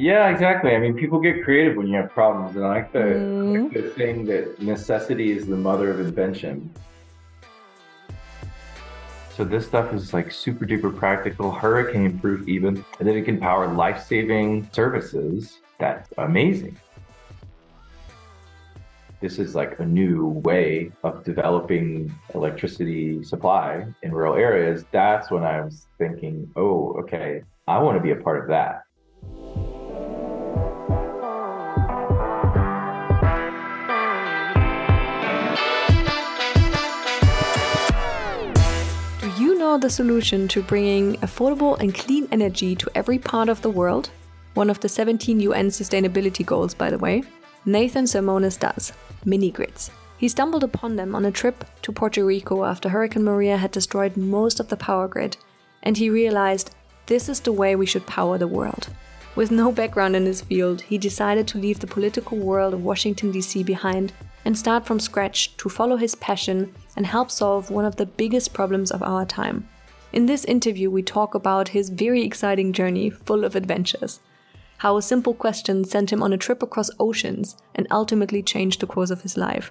Yeah, exactly. I mean, people get creative when you have problems, and I like the, mm. like the saying that necessity is the mother of invention. So this stuff is like super duper practical, hurricane proof even, and then it can power life saving services. That's amazing. This is like a new way of developing electricity supply in rural areas. That's when I was thinking, oh, okay, I want to be a part of that. Know the solution to bringing affordable and clean energy to every part of the world? One of the 17 UN sustainability goals, by the way. Nathan Sermonis does mini grids. He stumbled upon them on a trip to Puerto Rico after Hurricane Maria had destroyed most of the power grid, and he realized this is the way we should power the world. With no background in his field, he decided to leave the political world of Washington, D.C. behind and start from scratch to follow his passion and help solve one of the biggest problems of our time. In this interview, we talk about his very exciting journey full of adventures. How a simple question sent him on a trip across oceans and ultimately changed the course of his life.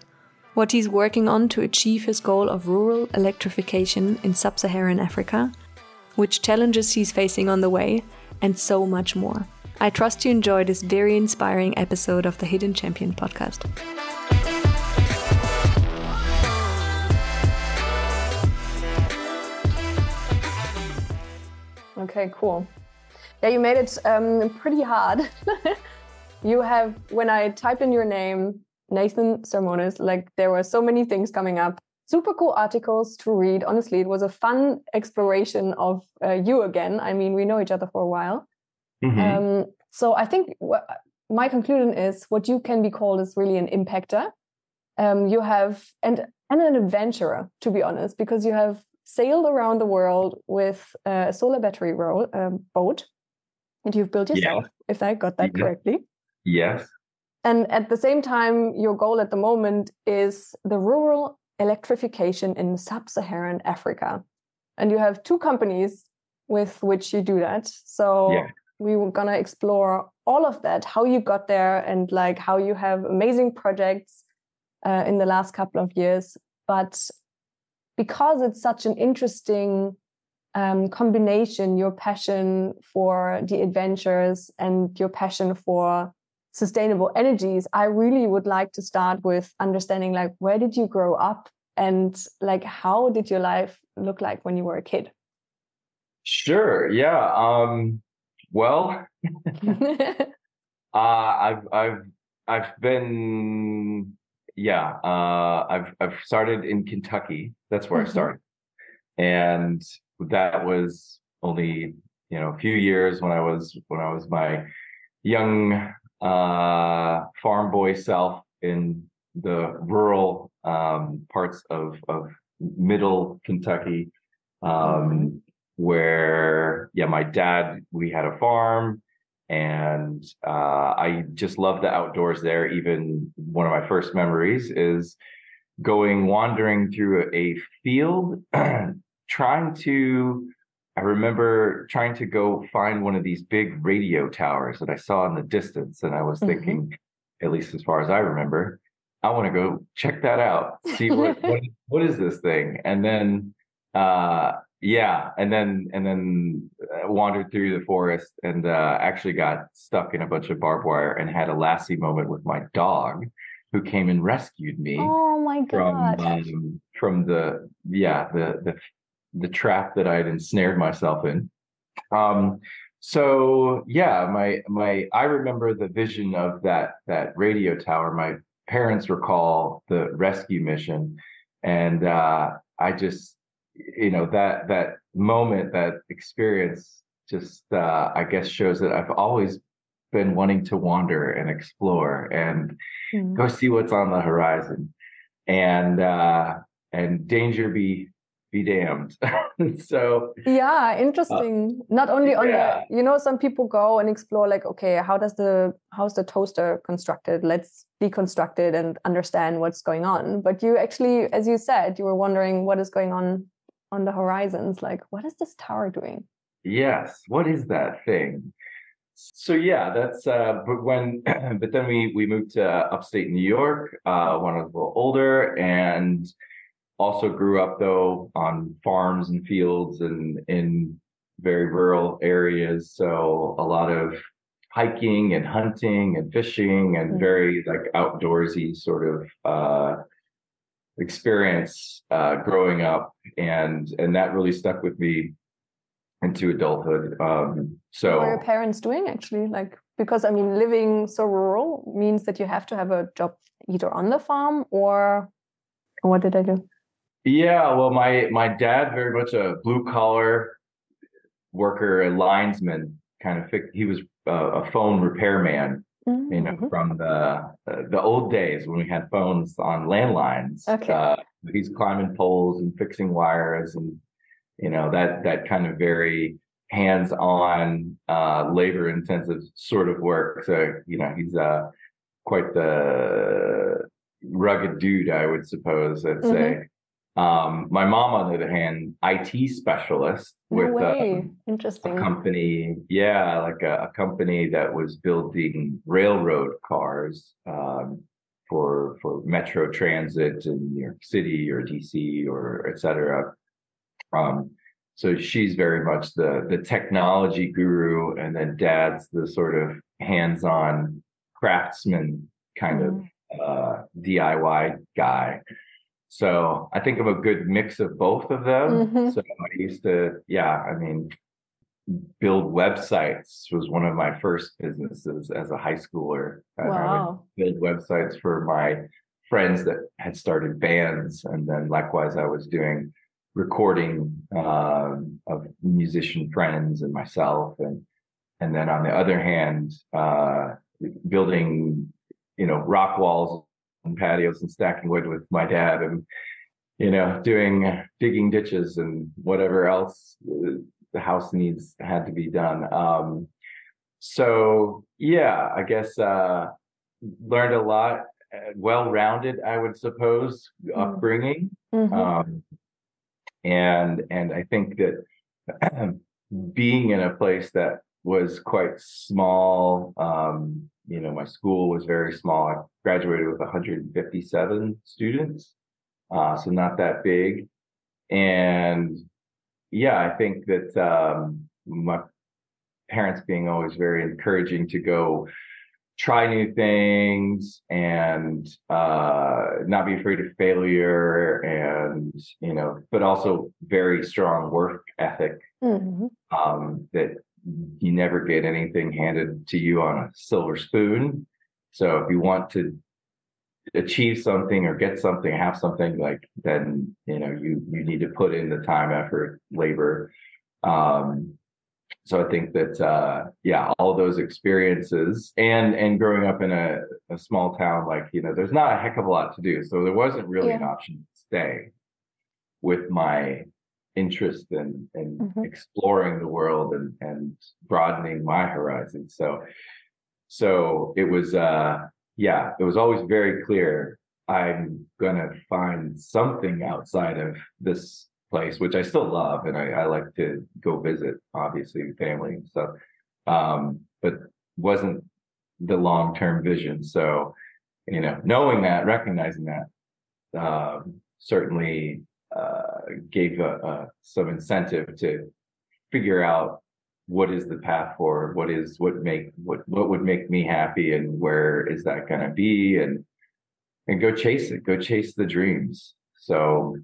What he's working on to achieve his goal of rural electrification in sub Saharan Africa, which challenges he's facing on the way, and so much more. I trust you enjoy this very inspiring episode of the Hidden Champion podcast. Okay, cool. Yeah, you made it um, pretty hard. you have, when I typed in your name, Nathan Sermonis, like there were so many things coming up. Super cool articles to read. Honestly, it was a fun exploration of uh, you again. I mean, we know each other for a while. Mm-hmm. Um, so I think my conclusion is what you can be called is really an impactor. Um, you have and and an adventurer, to be honest, because you have sailed around the world with a solar battery ro- um, boat and you've built yourself, yeah. if I got that yeah. correctly. Yes. And at the same time, your goal at the moment is the rural electrification in sub Saharan Africa. And you have two companies with which you do that. So yeah. we were going to explore all of that, how you got there, and like how you have amazing projects uh, in the last couple of years. But because it's such an interesting um, combination your passion for the adventures and your passion for sustainable energies i really would like to start with understanding like where did you grow up and like how did your life look like when you were a kid? Sure yeah um well uh i've i've i've been yeah, uh, I've I've started in Kentucky. That's where mm-hmm. I started, and that was only you know a few years when I was when I was my young uh, farm boy self in the rural um, parts of of middle Kentucky, um, mm-hmm. where yeah, my dad we had a farm and uh, I just love the outdoors there. Even one of my first memories is going wandering through a field, trying to. I remember trying to go find one of these big radio towers that I saw in the distance, and I was mm-hmm. thinking, at least as far as I remember, I want to go check that out, see what what, what is this thing, and then uh, yeah and then and then uh, wandered through the forest and uh, actually got stuck in a bunch of barbed wire and had a lassie moment with my dog who came and rescued me oh my god from, um, from the yeah the the the trap that i had ensnared myself in. Um so yeah my my i remember the vision of that that radio tower. My parents recall the rescue mission and uh i just you know that that moment that experience just uh, i guess shows that i've always been wanting to wander and explore and mm-hmm. go see what's on the horizon. And uh and danger be be damned. So yeah interesting. Uh, not only on yeah. the you know some people go and explore like okay how does the how's the toaster constructed? Let's deconstruct it and understand what's going on. But you actually as you said you were wondering what is going on on the horizons like what is this tower doing yes what is that thing so yeah, that's uh, but when but then we we moved to upstate New York uh, when I was a little older, and also grew up though on farms and fields and in very rural areas. So a lot of hiking and hunting and fishing and mm-hmm. very like outdoorsy sort of uh, experience uh, growing up, and and that really stuck with me into adulthood. Um, so, what are your parents doing actually? Like, because I mean, living so rural means that you have to have a job either on the farm or what did I do? Yeah, well, my my dad very much a blue collar worker, a linesman kind of. He was a phone repairman, mm-hmm. you know, mm-hmm. from the the old days when we had phones on landlines. Okay. Uh, he's climbing poles and fixing wires and you know that that kind of very hands-on uh, labor intensive sort of work so you know he's uh quite the rugged dude i would suppose i'd mm-hmm. say um, my mom on the other hand it specialist with a, Interesting. a company yeah like a, a, company that was building railroad cars um, for for metro transit in new york city or dc or et cetera um, so she's very much the the technology guru, and then dad's the sort of hands-on craftsman kind mm-hmm. of uh, DIY guy. So I think I'm a good mix of both of them. Mm-hmm. So I used to, yeah, I mean, build websites was one of my first businesses as a high schooler. Wow. build websites for my friends that had started bands, and then likewise I was doing recording uh, of musician friends and myself, and and then on the other hand, uh, building you know rock walls and patios and stacking wood with my dad, and you know doing digging ditches and whatever else the house needs had to be done. Um, so yeah, I guess uh, learned a lot. Uh, well-rounded, I would suppose, mm-hmm. upbringing. Mm-hmm. Um, and and I think that being in a place that was quite small, um, you know, my school was very small. I graduated with 157 students, uh, so not that big. And yeah, I think that um, my parents being always very encouraging to go try new things and uh, not be afraid of failure and you know but also very strong work ethic mm-hmm. um, that you never get anything handed to you on a silver spoon. So if you want to achieve something or get something have something like then you know you you need to put in the time effort labor. Um, so I think that uh, yeah, all those experiences and and growing up in a, a small town, like you know, there's not a heck of a lot to do, so there wasn't really yeah. an option to stay with my interest in in mm-hmm. exploring the world and and broadening my horizons. So so it was uh yeah, it was always very clear I'm gonna find something outside of this place, which I still love, and I, I like to go visit, obviously, family and stuff. Um, but wasn't the long term vision. So, you know, knowing that, recognizing that, um, certainly gave a, a, some incentive to figure out what is the path forward, what is what make what what would make me happy, and where is that going to be, and and go chase it, go chase the dreams. So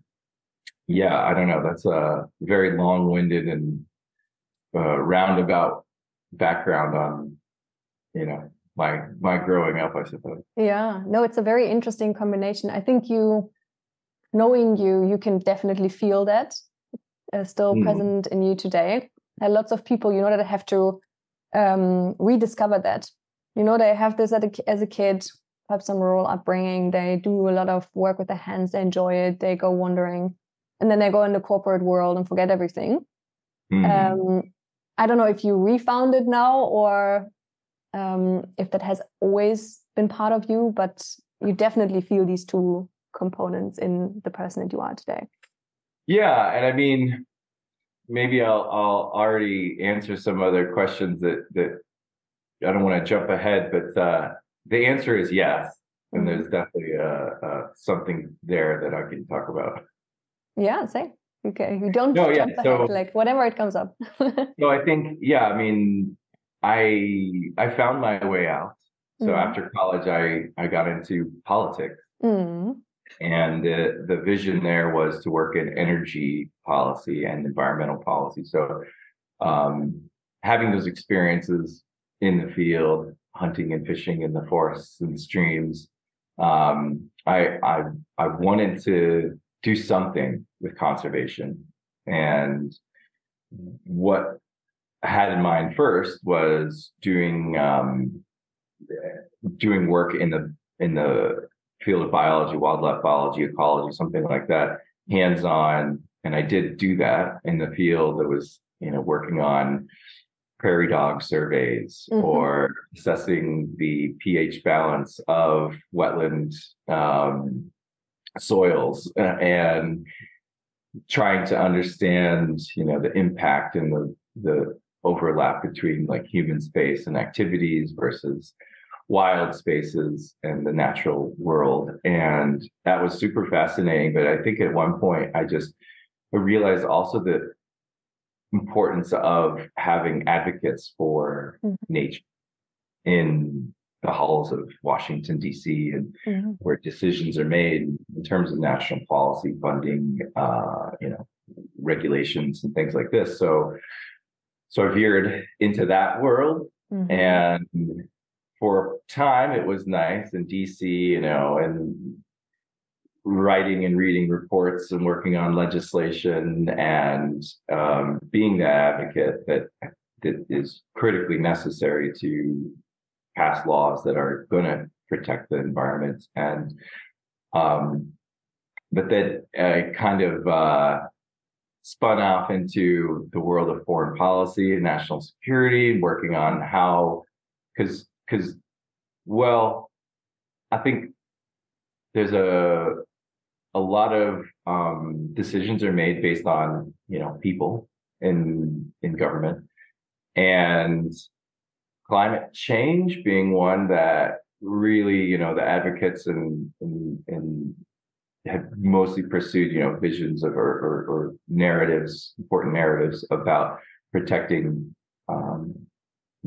yeah, I don't know. That's a very long-winded and uh, roundabout background on, you know, my my growing up, I suppose. Yeah, no, it's a very interesting combination. I think you, knowing you, you can definitely feel that uh, still mm. present in you today. And lots of people, you know, that have to um, rediscover that. You know, they have this a, as a kid, have some rural upbringing. They do a lot of work with their hands. They enjoy it. They go wandering and then they go in the corporate world and forget everything. Mm. Um, I don't know if you refound it now or um, if that has always been part of you, but you definitely feel these two components in the person that you are today. Yeah, and I mean, maybe I'll I'll already answer some other questions that that I don't want to jump ahead, but uh, the answer is yes, and mm-hmm. there's definitely uh, uh, something there that I can talk about. Yeah, say okay. You don't no, jump yeah, ahead, so, like whatever it comes up. no, I think yeah. I mean, I I found my way out. So mm-hmm. after college, I I got into politics. Mm-hmm. And the, the vision there was to work in energy policy and environmental policy. So, um, having those experiences in the field, hunting and fishing in the forests and streams, um, I, I, I wanted to do something with conservation. And what I had in mind first was doing um, doing work in the in the field of biology, wildlife biology, ecology, something like that, hands on. And I did do that in the field. that was, you know, working on prairie dog surveys mm-hmm. or assessing the pH balance of wetland um, soils and trying to understand, you know, the impact and the the overlap between like human space and activities versus wild spaces and the natural world. And that was super fascinating. But I think at one point I just I realized also the importance of having advocates for mm-hmm. nature in the halls of Washington, D.C., and mm-hmm. where decisions are made in terms of national policy, funding, uh, you know, regulations and things like this. So, so I veered into that world mm-hmm. and for a time it was nice in DC, you know, and writing and reading reports and working on legislation and um, being the advocate that that is critically necessary to pass laws that are going to protect the environment and um, but then I kind of uh, spun off into the world of foreign policy and national security, working on how because because well i think there's a a lot of um, decisions are made based on you know people in in government. And climate change being one that really you know the advocates and and, and have mostly pursued you know visions of or, or, or narratives important narratives about protecting um,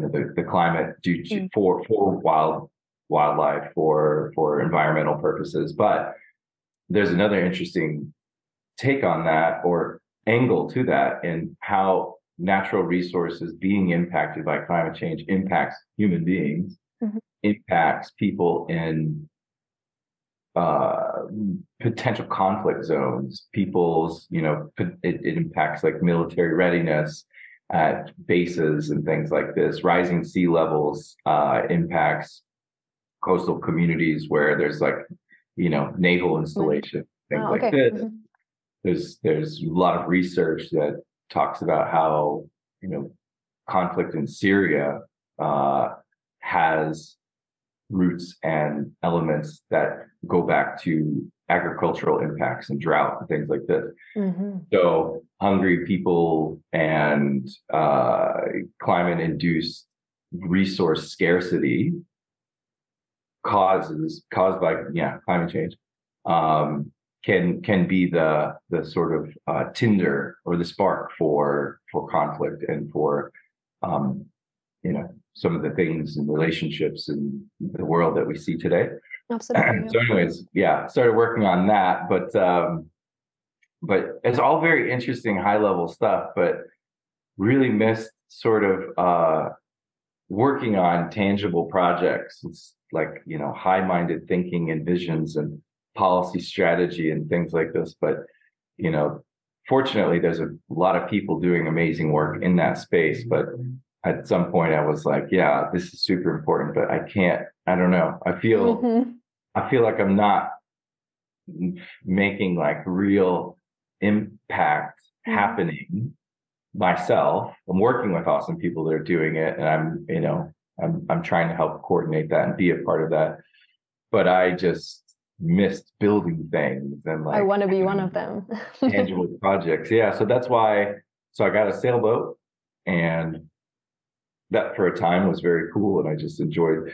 know, the, the climate due to mm. for for wild wildlife for for environmental purposes. But there's another interesting take on that or angle to that and how natural resources being impacted by climate change impacts human beings, mm-hmm. impacts people in uh, potential conflict zones, people's, you know, it, it impacts like military readiness, at bases and things like this. Rising sea levels uh, impacts coastal communities where there's like, you know, naval installation, things oh, okay. like this. Mm-hmm. There's there's a lot of research that talks about how you know conflict in Syria uh, has roots and elements that go back to agricultural impacts and drought and things like this. Mm-hmm. So hungry people and uh, climate induced resource scarcity causes caused by yeah climate change um, can can be the the sort of uh, tinder or the spark for for conflict and for um, you know some of the things and relationships in the world that we see today. Absolutely. so, anyways, yeah, started working on that, but um, but it's all very interesting, high level stuff. But really missed sort of uh, working on tangible projects. It's like you know high minded thinking and visions and policy strategy and things like this. But you know, fortunately, there's a lot of people doing amazing work in that space, but at some point I was like, yeah, this is super important, but I can't, I don't know. I feel, mm-hmm. I feel like I'm not making like real impact mm-hmm. happening myself. I'm working with awesome people that are doing it and I'm, you know, I'm, I'm trying to help coordinate that and be a part of that. But I just missed building things and like, I want to be one of them. tangible projects. Yeah. So that's why, so I got a sailboat and that for a time was very cool, and I just enjoyed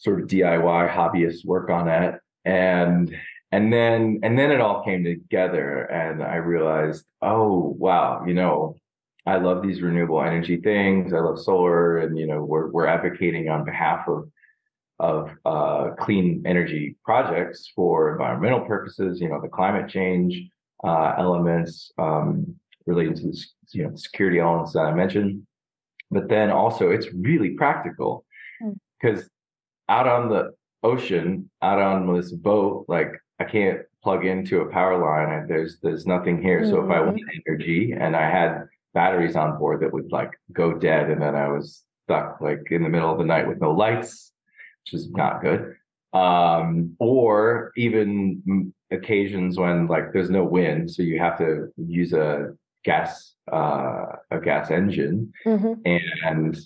sort of DIY hobbyist work on it. And and then and then it all came together, and I realized, oh wow, you know, I love these renewable energy things. I love solar, and you know, we're we're advocating on behalf of of uh, clean energy projects for environmental purposes. You know, the climate change uh, elements um, relating to the, you know security elements that I mentioned, but then also it's really practical because mm. Out on the ocean, out on this boat, like I can't plug into a power line there's there's nothing here. Mm-hmm. So if I want mm-hmm. energy and I had batteries on board that would like go dead and then I was stuck like in the middle of the night with no lights, which is not good. Um, or even occasions when like there's no wind, so you have to use a gas uh, a gas engine, mm-hmm. and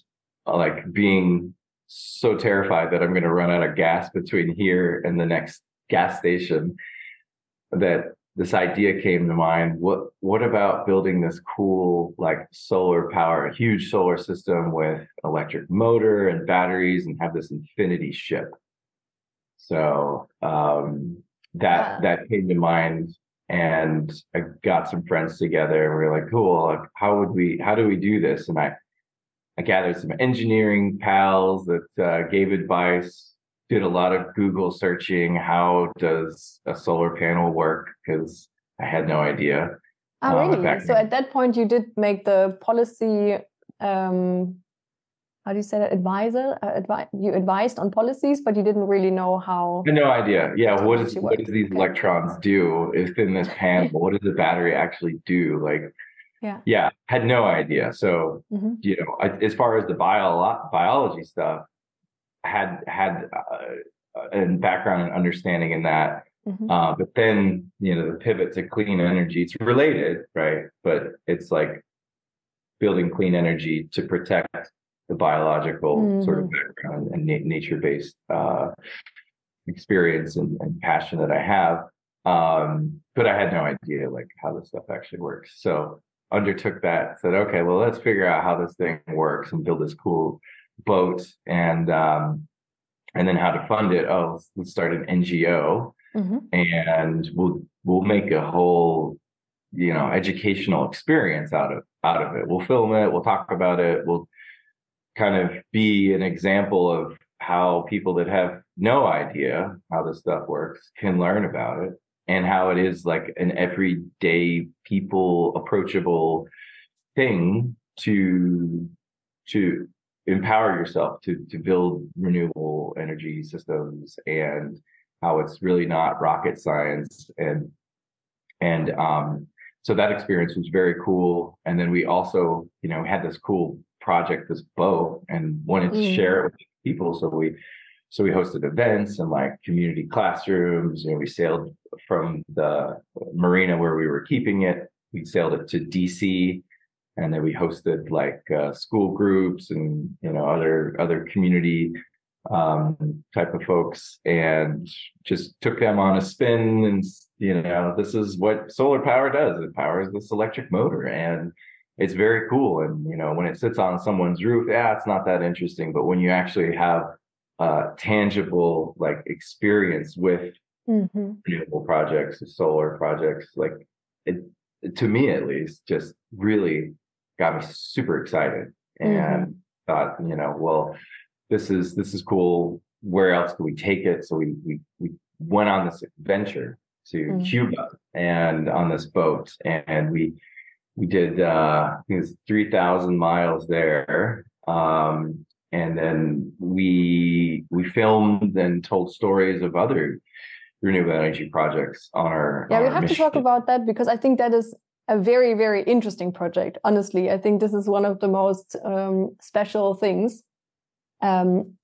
like being so terrified that I'm going to run out of gas between here and the next gas station that this idea came to mind. What what about building this cool like solar power a huge solar system with electric motor and batteries and have this infinity ship? So um, that yeah. that came to mind and i got some friends together and we were like cool like, how would we how do we do this? And i i gathered some engineering pals that uh, gave advice did a lot of Google searching. How does a solar panel work? Because I had no idea. Oh, really? so at that point, you did make the policy. Um, how do you say that? Advisor. Uh, advi- you advised on policies, but you didn't really know how. no idea. Yeah. What is what does these okay. electrons do? Within this panel, what does the battery actually do? Like. Yeah. Yeah. Had no idea. So mm-hmm. you know, as far as the bio biology stuff, had had uh, a background and understanding in that. Mm-hmm. Uh, but then you know the pivot to clean energy. It's related, right? But it's like building clean energy to protect the biological mm-hmm. sort of background and na- nature-based uh, experience and, and, passion that I have. Um, but I had no idea like how this stuff actually works. So undertook that. Said, okay, well, let's figure out how this thing works and build this cool boat and um, and then how to fund it. Oh, let's start an NGO, mm-hmm. and we'll we'll make a whole you know educational experience out of out of it. We'll film it. We'll talk about it. We'll kind of be an example of how people that have no idea how this stuff works can learn about it and how it is like an everyday people approachable thing to to empower yourself to to build renewable energy systems and how it's really not rocket science and and um so that experience was very cool and then we also you know had this cool project this boat and wanted to mm. share it with people so we so we hosted events and like community classrooms and we sailed from the marina where we were keeping it. We sailed it to dc and then we hosted like uh, school groups and you know other other community um, type of folks and just took them on a spin and you know this is what solar power does. It powers this electric motor and it's very cool. And you know when it sits on someone's roof yeah it's not that interesting. But when you actually have a tangible like experience with mm-hmm. renewable projects solar projects like it to me at least just really got me super excited and mm-hmm. thought, you know, well, this is this is cool. Where else can we take it? So we we we went on this adventure to mm-hmm. Cuba and on this boat, and we we did uh, I think it's three thousand miles there. Um, and then we we filmed and told stories of other renewable energy projects on our yeah on we our have mission. to talk about that because i think that is a very very interesting project honestly. I think this is one of the most um, special things. Um,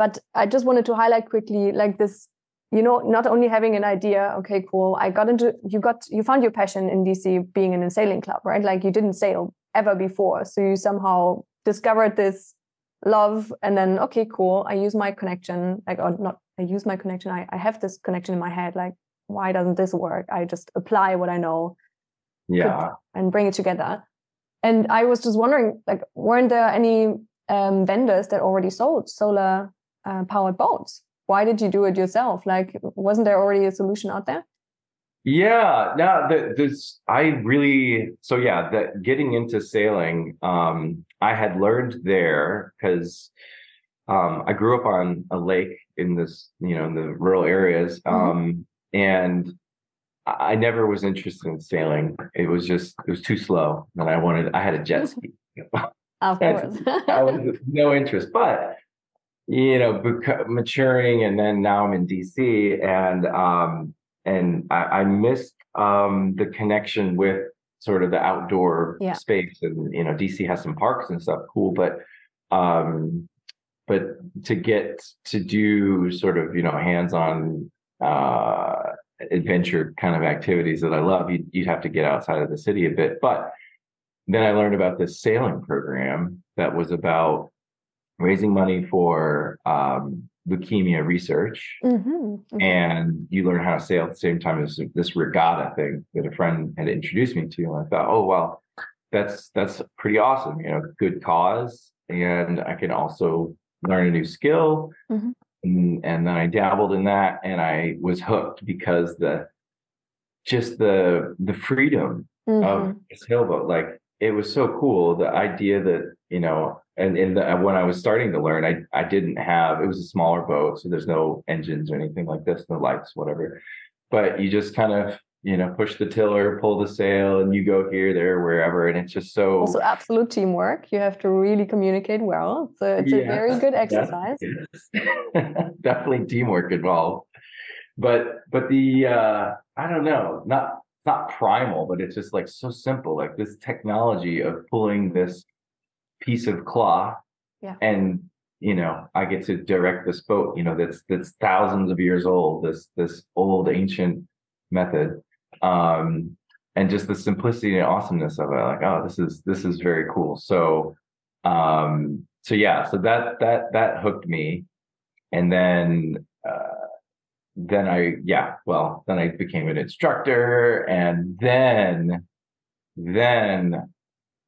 but i just wanted to highlight quickly like this you know not only having an idea okay cool i got into you got you found your passion in dc being in a sailing club right? Like you didn't sail ever before. So you somehow discovered this love and then okay cool i use my connection like or not i use my connection I, I have this connection in my head like why doesn't this work i just apply what i know yeah and bring it together and i was just wondering like weren't there any um, vendors that already sold solar uh, powered boats. Why did you do it yourself? Like, wasn't there already a solution out there? Yeah, no, the, this I really so yeah, that getting into sailing, um, I had learned there because um, I grew up on a lake in this, you know, in the rural areas, mm-hmm. um, and I never was interested in sailing. It was just it was too slow, and I wanted I had a jet ski. of course, I was no interest, but you know, maturing, and then now I'm in DC, and um, and I, I missed um, the connection with sort of the outdoor yeah. space, and you know, DC has some parks and stuff, cool, but um, but to get to do sort of you know hands-on uh, adventure kind of activities that I love, you'd, you'd have to get outside of the city a bit, but then I learned about this sailing program that was about raising money for um, leukemia research, mm-hmm. Mm-hmm. and you learn how to sail at the same time as this regatta thing that a friend had introduced me to. And I thought, oh well, that's that's pretty awesome. You know, good cause, and I can also learn a new skill. Mm-hmm. And, and then I dabbled in that, and I was hooked because the just the the freedom of mm-hmm. sailboat, like it was so cool. The idea that you know and in the, when I was starting to learn, I I didn't have it was a smaller boat, so there's no engines or anything like this, no lights, whatever. But you just kind of you know push the tiller, pull the sail, and you go here, there, wherever, and it's just so also absolute teamwork. You have to really communicate well. So it's yeah, a very good exercise. Definitely teamwork involved. But but the uh I don't know, not not primal, but it's just like so simple. Like this technology of pulling this piece of cloth yeah. and you know i get to direct this boat you know that's that's thousands of years old this this old ancient method um and just the simplicity and awesomeness of it like oh this is this is very cool so um so yeah so that that that hooked me and then uh then i yeah well then i became an instructor and then then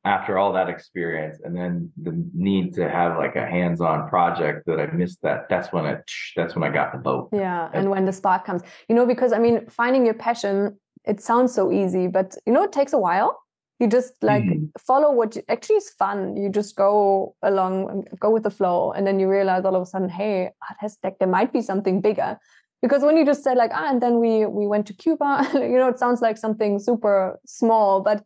after all that experience and then the need to have like a hands-on project that I missed that that's when I that's when I got the boat. Yeah, and when the spark comes. You know because I mean finding your passion it sounds so easy but you know it takes a while. You just like mm-hmm. follow what you, actually is fun. You just go along go with the flow and then you realize all of a sudden hey, has, like there might be something bigger. Because when you just said like ah and then we we went to Cuba, you know it sounds like something super small but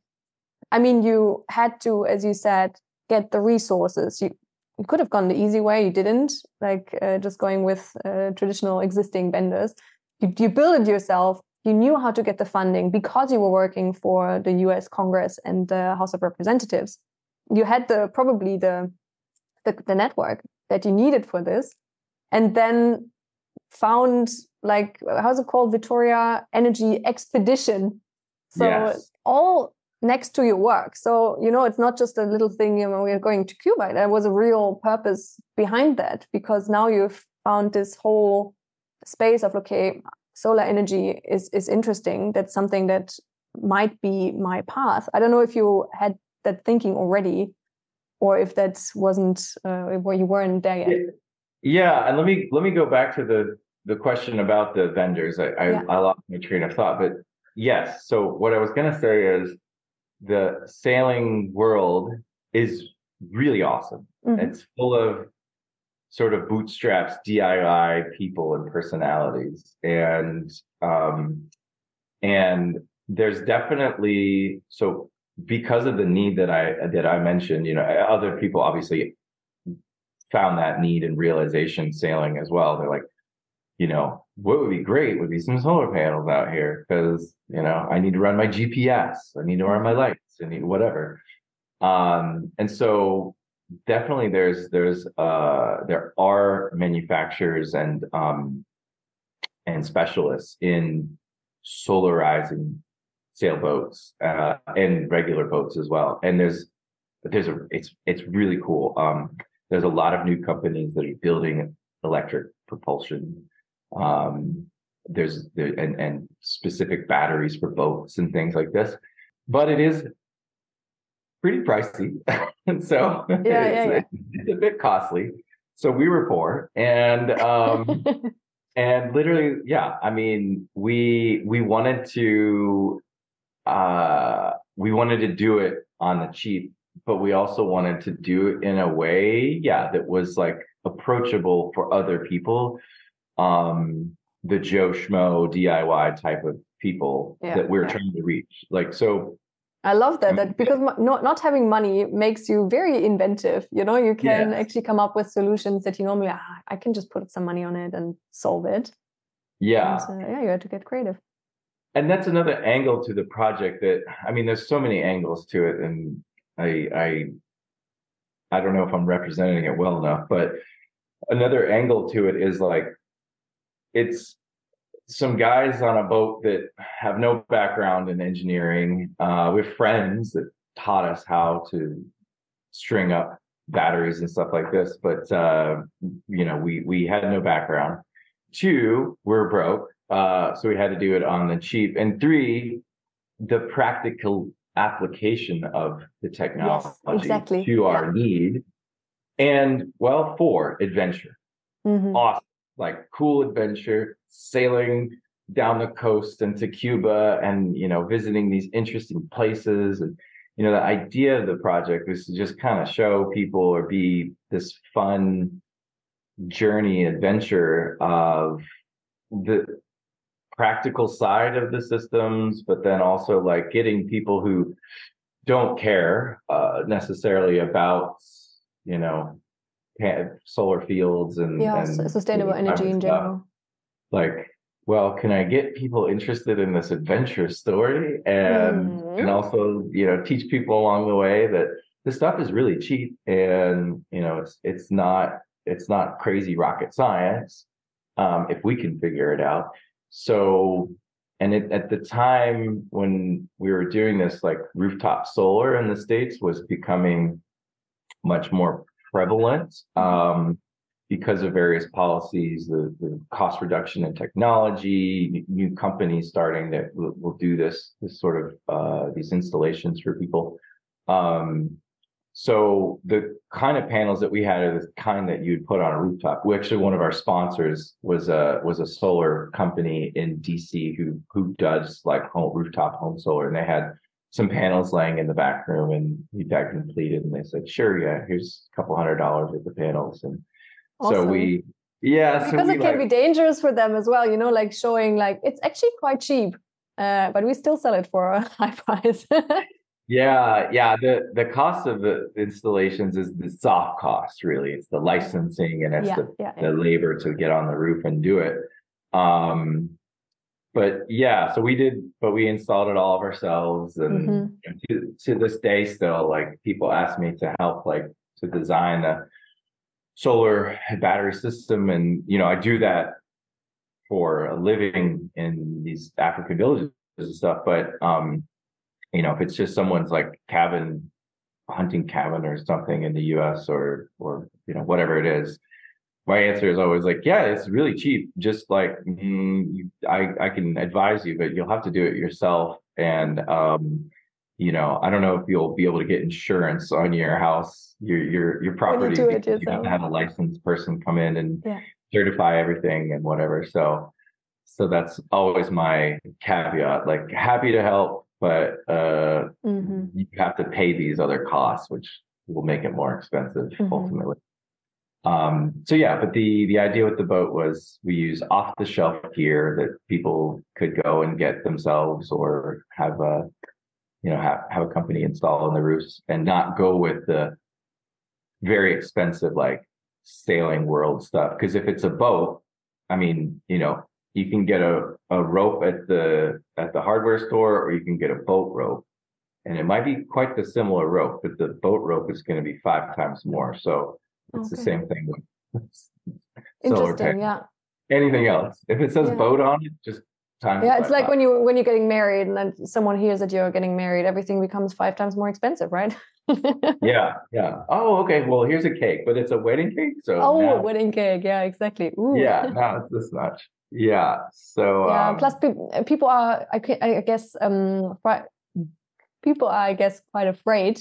I mean, you had to, as you said, get the resources. You, you could have gone the easy way. You didn't, like uh, just going with uh, traditional existing vendors. You, you built it yourself. You knew how to get the funding because you were working for the U.S. Congress and the House of Representatives. You had the probably the, the, the network that you needed for this, and then found like how's it called, Vittoria Energy Expedition. So yes. all next to your work. So, you know, it's not just a little thing, you know, we're going to Cuba. There was a real purpose behind that because now you've found this whole space of, okay, solar energy is, is interesting. That's something that might be my path. I don't know if you had that thinking already or if that wasn't uh, where you weren't there yet. Yeah. And let me, let me go back to the, the question about the vendors. I, I, yeah. I lost my train of thought, but yes. So what I was going to say is the sailing world is really awesome. Mm-hmm. It's full of sort of bootstraps, DIY people and personalities, and um, and there's definitely so because of the need that I that I mentioned, you know, other people obviously found that need and realization sailing as well. They're like, you know, what would be great would be some solar panels out here because, you know, I need to run my GPS, I need to run my lights, I need whatever. Um, and so definitely there's there's uh there are manufacturers and um and specialists in solarizing sailboats uh and regular boats as well. And there's there's a it's it's really cool. Um there's a lot of new companies that are building electric propulsion um, there's there, and and specific batteries for boats and things like this. But it is pretty pricey. and so yeah, it's, yeah, yeah. it's a bit costly. So we were poor and um and literally, yeah, I mean, we we wanted to uh we wanted to do it on the cheap, but we also wanted to do it in a way, yeah, that was like approachable for other people. Um the Joe Schmo DIY type of people Yeah, that we're yeah. trying to reach. Like so I love that. Mm. That because not not having money makes you very inventive. You know, you can actually come up with solutions that you normally ah, I can just put some money on it and solve it. yeah. And, uh, yeah, you have to get creative. and that's another angle to the project that i mean there's so many angles to it and i i i don't know if i'm representing it well enough but another angle to it is like it's some guys on a boat that have no background in engineering uh with friends that taught us how to string up batteries and stuff like this but uh you know we we had no background two we're broke uh, so we had to do it on the cheap. And three, the practical application of the technology exactly. to our need. And well, four, adventure. Mhm. Awesome. Like cool adventure, sailing down the coast into Cuba and you know, visiting these interesting places. And you know, the idea of the project was to just kind of show people or be this fun journey adventure of the practical side of the systems, but then also like getting people who don't care uh, necessarily about, you know, solar fields and, Yeah, and sustainable energy in general. Like, well, can I get people interested in this adventure story and Mhm. and also, you know, teach people along the way that this stuff is really cheap and you know it's it's not it's not crazy rocket science um, if we can figure it out. So, and it, at the time when we were doing this, like rooftop solar in the states was becoming much more prevalent um, because of various policies, the, the cost reduction in technology, new companies starting that will, will do this this sort of uh, these installations for people. Um, so the kind of panels that we had are the kind that you'd put on a rooftop. We actually one of our sponsors was a was a solar company in DC who who does like home rooftop home solar, and they had some panels laying in the back room, and we got completed, and they said, "Sure, yeah, here's a couple hundred dollars with the panels," and so we yeah, so because we it can like, be dangerous for them as well. You know, like showing like it's actually quite cheap, uh, but we still sell it for a high price. Yeah, yeah. The the cost of the installations is the soft cost, really. It's the licensing and it's yeah, the, yeah, the labor to get on the roof and do it. Um but yeah, so we did but we installed it all of ourselves and Mhm. to, to this day still like people ask me to help like to design a solar battery system and you know I do that for a living in these African villages and stuff but um you know, if it's just someone's like cabin, hunting cabin or something in the US or, or, you know, whatever it is, my answer is always like, yeah, it's really cheap. Just like, mm, I, I can advise you, but you'll have to do it yourself. And, um, you know, I don't know if you'll be able to get insurance on your house, your, your, your property. do it you have to have a licensed person come in and Yeah. certify everything and whatever. So, so that's always my caveat, like happy to help, but, uh, hmm you have to pay these other costs, which will make it more expensive Mhm. ultimately. Um, so yeah, but the the idea with the boat was we use off the shelf gear that people could go and get themselves or have a you know have have a company install on the roofs and not go with the very expensive like sailing world stuff. Because if it's a boat i mean you know you can get a, a rope at the at the hardware store or you can get a boat rope. And it might be quite the similar rope but the boat rope is going to be five times more. So it's the same thing with solar Interesting. Yeah. anything else if it says Yeah. boat on it just time Yeah, it's like when you when you're getting married and then someone hears that you're getting married, everything becomes five times more expensive, right? yeah yeah oh okay well here's a cake but it's a wedding cake so oh, now- wedding cake. Yeah, exactly. Ooh. yeah now it's this much yeah so yeah. um, Plus, people people are I, I guess um people are I guess quite afraid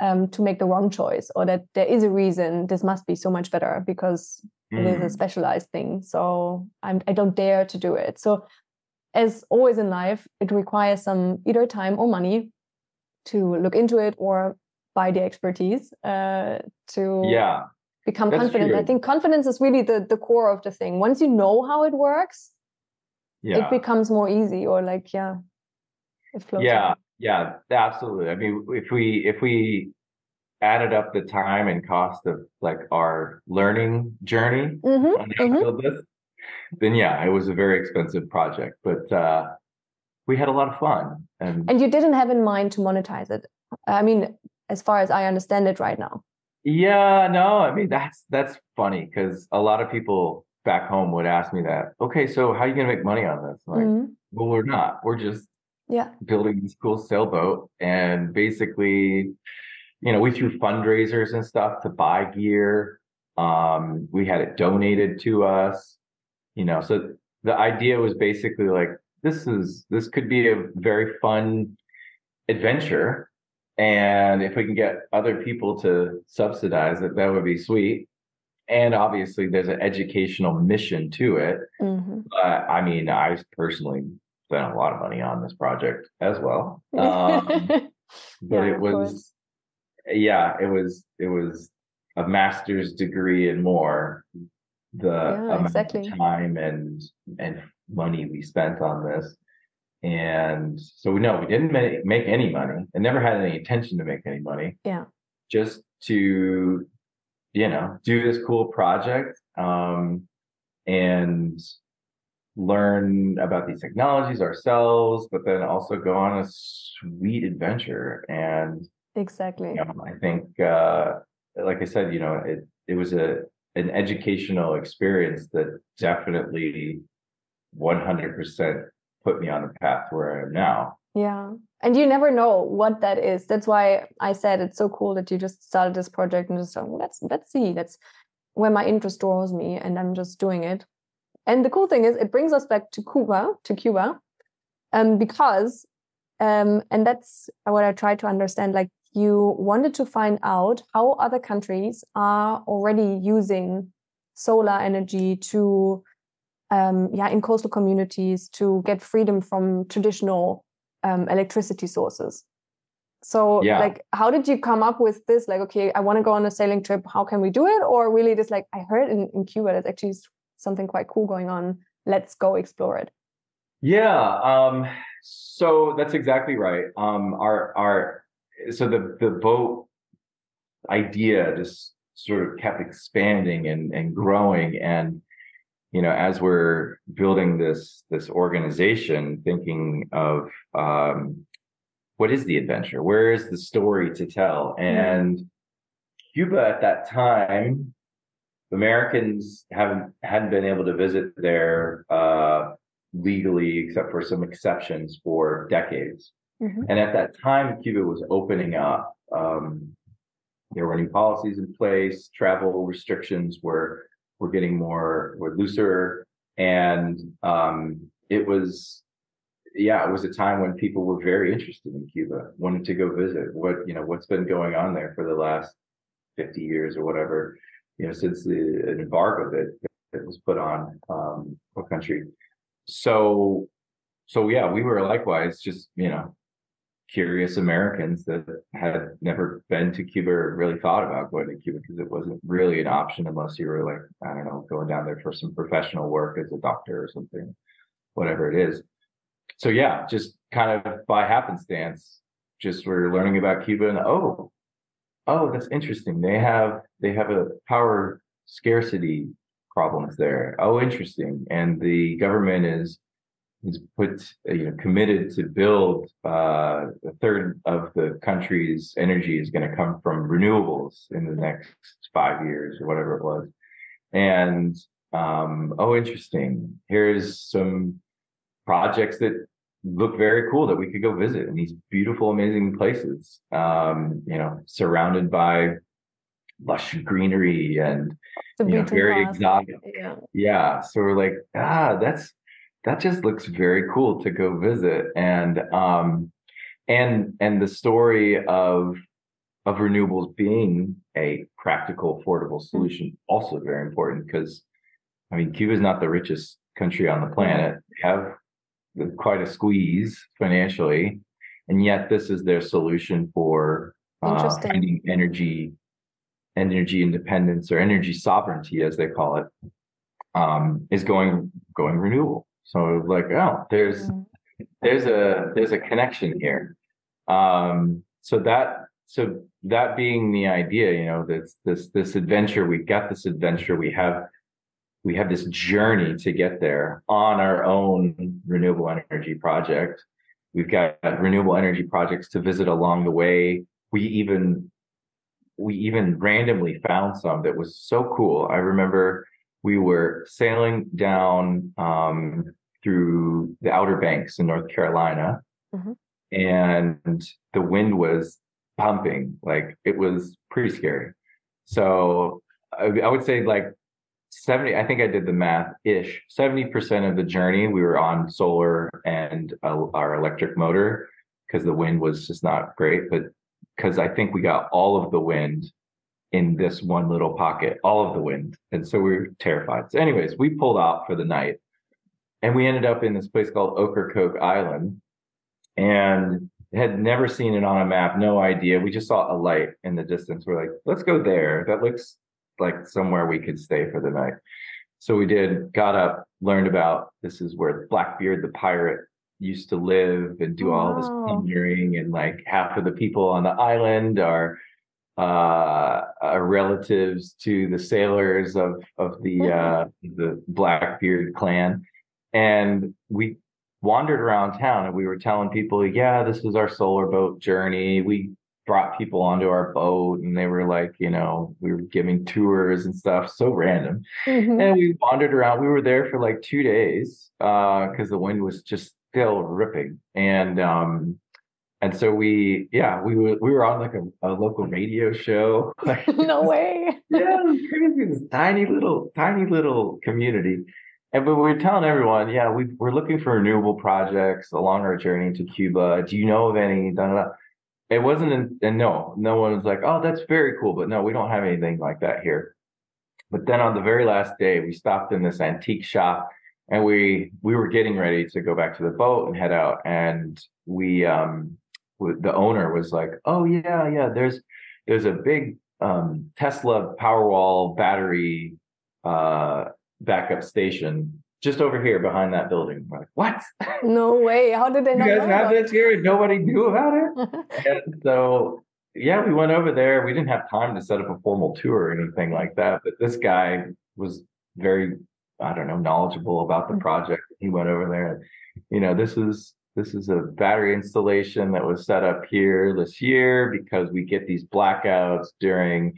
um, to make the wrong choice or that there is a reason this must be so much better because mm. it is a mm. specialized thing. So I'm, I don't dare to do it. So as always in life, it requires some either time or money to look into it or buy the expertise uh, to yeah become confident. True. I think confidence is really the the core of the thing. Once you know how it works, yeah. it becomes more easy or like yeah, it flows. Yeah, yeah, absolutely. I mean, if we if we added up the time and cost of like our learning journey mm-hmm, on mm-hmm. this, then yeah, it was a very expensive project, but uh, we had a lot of fun. And and you didn't have in mind to monetize it. I mean, as far as I understand it right now. Yeah, no, I mean that's that's funny because a lot of people back home would ask me that. Okay, so how are you gonna make money on this? like, mm-hmm. well, we're not. We're just yeah. building this cool sailboat and basically you know we threw fundraisers and stuff to buy gear. Um we had it donated to us you know so the idea was basically like this is this could be a very fun adventure. And if we can get other people to subsidize it that would be sweet. And obviously there's an educational mission to it. Mm-hmm. but i mean i personally spent a lot of money on this project as well. Um, but yeah, it was, yeah, it was, it was a master's degree and more. The yeah, amount exactly. of time and and money we spent on this, and so we know we didn't make, make any money, and never had any intention to make any money. Yeah, just to, you know, do this cool project, um, and learn about these technologies ourselves, but then also go on a sweet adventure. And exactly, you know, I think, uh, like I said, you know, it it was a an educational experience that definitely 100% put me on the path where I am now. Yeah. And you never know what that is. That's why I said it's so cool that you just started this project and just thought, let's let's see. That's where my interest draws me and I'm just doing it. And the cool thing is, it brings us back to Cuba, to Cuba, um, because, um, and that's what I try to understand. Like, you wanted to find out how other countries are already using solar energy to, um, yeah, in coastal communities to get freedom from traditional um, electricity sources. So, yeah. like, how did you come up with this? Like, okay, I want to go on a sailing trip. How can we do it? Or really, just like I heard in, in Cuba, there's actually something quite cool going on. Let's go explore it. Yeah. Um, so that's exactly right. Um, our our so the the boat idea just sort of kept expanding and and growing and you know as we're building this this organization thinking of um, what is the adventure where is the story to tell and cuba at that time Americans haven't hadn't been able to visit there uh, legally, except for some exceptions, for decades. Mm-hmm. And at that time, Cuba was opening up. Um, there were new policies in place. Travel restrictions were were getting more were looser, and um, it was yeah, it was a time when people were very interested in Cuba, wanted to go visit. What you know, what's been going on there for the last fifty years or whatever you know, since the embargo that, that was put on um, our country. So, so yeah, we were likewise just, you know, curious Americans that had never been to Cuba or really thought about going to Cuba because it wasn't really an option unless you were like, I don't know, going down there for some professional work as a doctor or something, whatever it is. So yeah, just kind of by happenstance, just we're learning about Cuba and oh, oh, that's interesting. They have they have a power scarcity problems there. Oh, interesting. And the government is is put you know committed to build uh, a third of the country's energy is going to come from renewables in the next five years or whatever it was. And um, oh, interesting. Here's some projects that look very cool that we could go visit in these beautiful, amazing places. Um, you know, surrounded by lush greenery and you know, very exotic. Yeah. yeah. So we're like, ah, that's that just looks very cool to go visit. And um and and the story of of renewables being a practical, affordable solution also very important because I mean Cuba is not the richest country on the planet. They have quite a squeeze financially, and yet this is their solution for uh, finding energy energy independence or energy sovereignty as they call it um, is going going renewable. So like oh there's mm. there's a there's a connection here. Um, so that so that being the idea you know this this this adventure we've got this adventure we have we have this journey to get there on our own renewable energy project we've got renewable energy projects to visit along the way we even we even randomly found some that was so cool i remember we were sailing down um, through the Outer Banks in North Carolina, mm-hmm. and the wind was pumping. Like it was pretty scary. So I, I would say like 70, I think I did the math ish. 70% of the journey we were on solar and uh, our electric motor because the wind was just not great. But because I think we got all of the wind in this one little pocket, all of the wind. And so we were terrified. So, anyways, we pulled out for the night and we ended up in this place called Ocracoke Island and had never seen it on a map, no idea. We just saw a light in the distance. We're like, let's go there. That looks like somewhere we could stay for the night. So we did, got up, learned about this is where Blackbeard the pirate used to live and do all this plundering and like half of the people on the island are uh, uh, relatives to the sailors of of the uh, the Blackbeard clan, and we wandered around town and we were telling people, yeah, this was our solar boat journey. We brought people onto our boat and they were like, you know, we were giving tours and stuff, so random. Mm-hmm. And we wandered around. We were there for like two days because uh, the wind was just still ripping. And um, and so we yeah we were we were on like a, a local radio show no way yeah it was crazy this tiny little tiny little community and but we were telling everyone yeah we, we're looking for renewable projects along our journey to cuba do you know of any da, da, da. It wasn't and no no one was like oh that's very cool but no we don't have anything like that here. But then on the very last day we stopped in this antique shop and we we were getting ready to go back to the boat and head out. And we um the owner was like, "Oh yeah, yeah, there's there's a big um, Tesla Powerwall battery uh, backup station just over here behind that building." We're like, "What? No way! How did they? you guys have this here? and Nobody knew about it." and so yeah, we went over there. We didn't have time to set up a formal tour or anything like that, but this guy was very I don't know knowledgeable about the mm. project. He went over there and you know this is this is a battery installation that was set up here this year because we get these blackouts during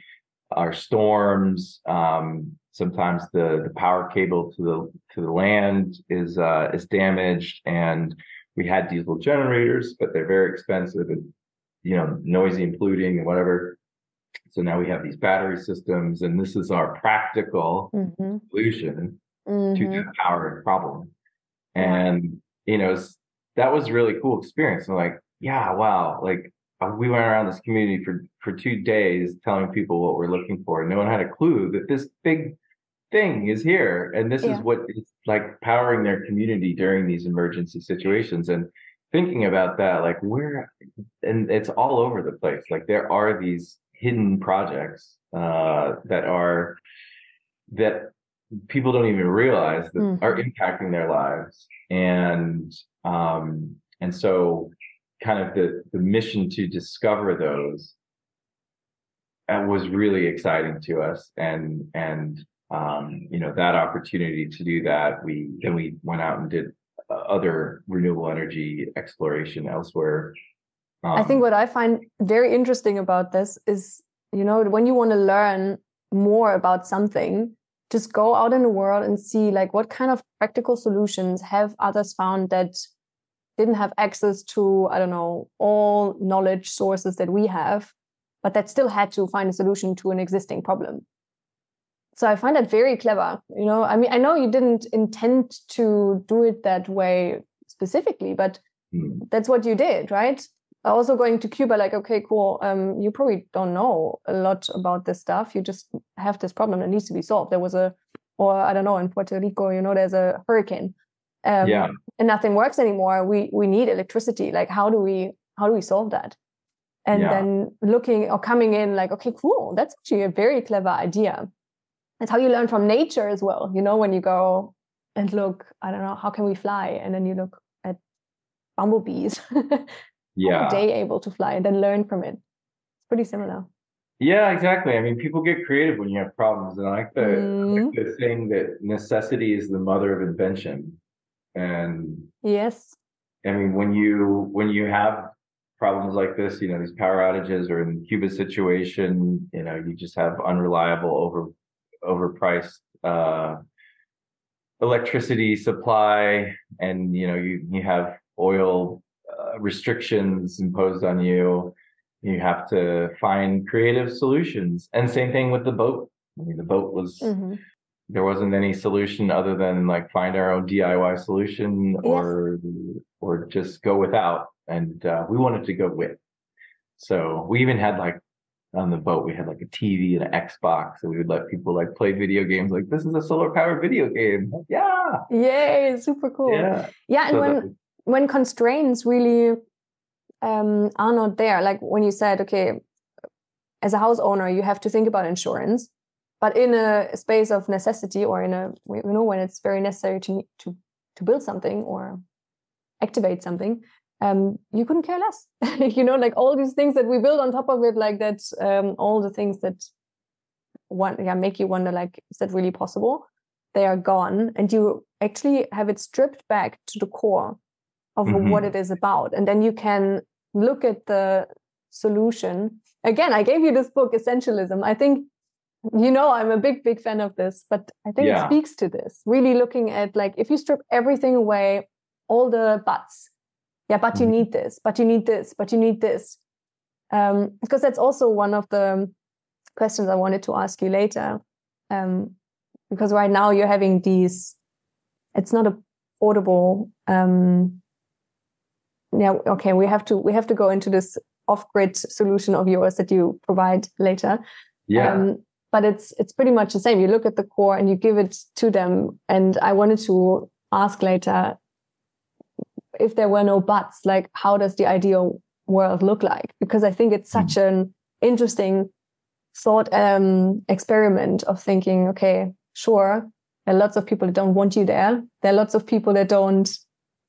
our storms. Um, sometimes the the power cable to the to the land is uh, is damaged, and we had diesel generators, but they're very expensive and you know noisy and polluting and whatever. So now we have these battery systems, and this is our practical mm-hmm. solution mm-hmm. to the power problem. And you know, that was really cool experience. And like, yeah, wow, like uh, we went around this community for for two days telling people what we're looking for. No one had a clue that this big thing is here, and this yeah. is what is like powering their community during these emergency situations. And thinking about that, like where, and it's all over the place. Like there are these hidden projects uh, that are that people don't even realize that mm. are impacting their lives and um and so kind of the the mission to discover those that was really exciting to us and and um you know that opportunity to do that we then we went out and did uh, other renewable energy exploration elsewhere. Um, i think um, what i find very interesting about this is you know when you want to learn more about something just go out in the world and see like what kind of practical solutions have others found that didn't have access to i don't know all knowledge sources that we have but that still had to find a solution to an existing problem so i find that very clever you know i mean i know you didn't intend to do it that way specifically but mm. that's what you did right also going to Cuba, like, okay, cool. Um, you probably don't know a lot about this stuff. You just have this problem that needs to be solved. There was a, or I don't know, in Puerto Rico, you know, there's a hurricane, um, yeah. and nothing works anymore. We we need electricity. Like, how do we how do we solve that? And Yeah. then looking or coming in, like, okay, cool. That's actually a very clever idea. That's how you learn from nature as well. You know, when you go and look, I don't know, how can we fly? And then you look at bumblebees. Yeah. are they able to fly and then learn from it it's pretty similar Yeah, exactly. I mean, people get creative when you have problems, and I like the, Mm. like the saying that necessity is the mother of invention. And yes I mean, when you when you have problems like this, you know, these power outages, or in Cuba's situation, you know, you just have unreliable, over overpriced uh, electricity supply, and you know, you you have oil uh, restrictions imposed on you. You have to find creative solutions, and same thing with the boat. I mean, the boat was Mhm. there wasn't any solution other than like find our own DIY solution or or just go without. And uh, we wanted to go with. So we even had like on the boat we had like a TV and an Xbox, and we would let people like play video games. Like this is a solar powered video game. Yeah, yay super cool yeah. yeah and So when when constraints really um, are not there like when you said okay as a house owner you have to think about insurance but in a space of necessity or in a you know when it's very necessary to to to build something or activate something um you couldn't care less. You know like all these things that we build on top of it like that um all the things that one yeah make you wonder like is that really possible? They are gone and you actually have it stripped back to the core of what Mhm. it is about. And then you can look at the solution. Again i gave you this book essentialism. I think you know i'm a big big fan of this but i think it speaks to this. Really looking at like if you strip everything away all the buts yeah but you Mhm. need this but you need this but you need this. Um, because that's also one of the questions i wanted to ask you later. Um, because right now you're having these it's not affordable um, yeah okay we have to we have to go into this off-grid solution of yours that you provide later. Yeah. um, but it's it's pretty much the same. You look at the core and you give it to them. And i wanted to ask later if there were no buts like how does the ideal world look like? Because i think it's such an interesting thought um, experiment of thinking okay sure there are lots of people that don't want you there. There are lots of people that don't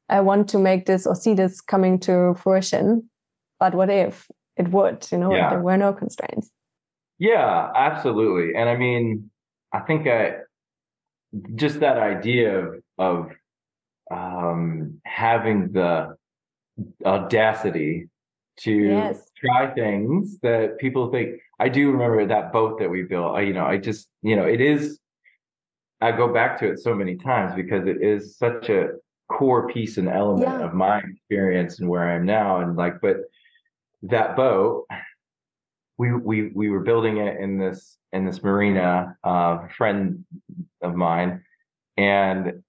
uh, want to make this or see this coming to fruition. But what if? It would you know if Yeah. there were no constraints. Yeah, absolutely. And I mean, I think I just that idea of of um, having the audacity to Yes. try things that people think. I do remember that boat that we built. I, you know, I just, you know, it is. I go back to it so many times because it is such a core piece and element Yeah. of my experience and where I am now. And like, but that boat, we we we were building it in this in this marina. Uh, a friend of mine, and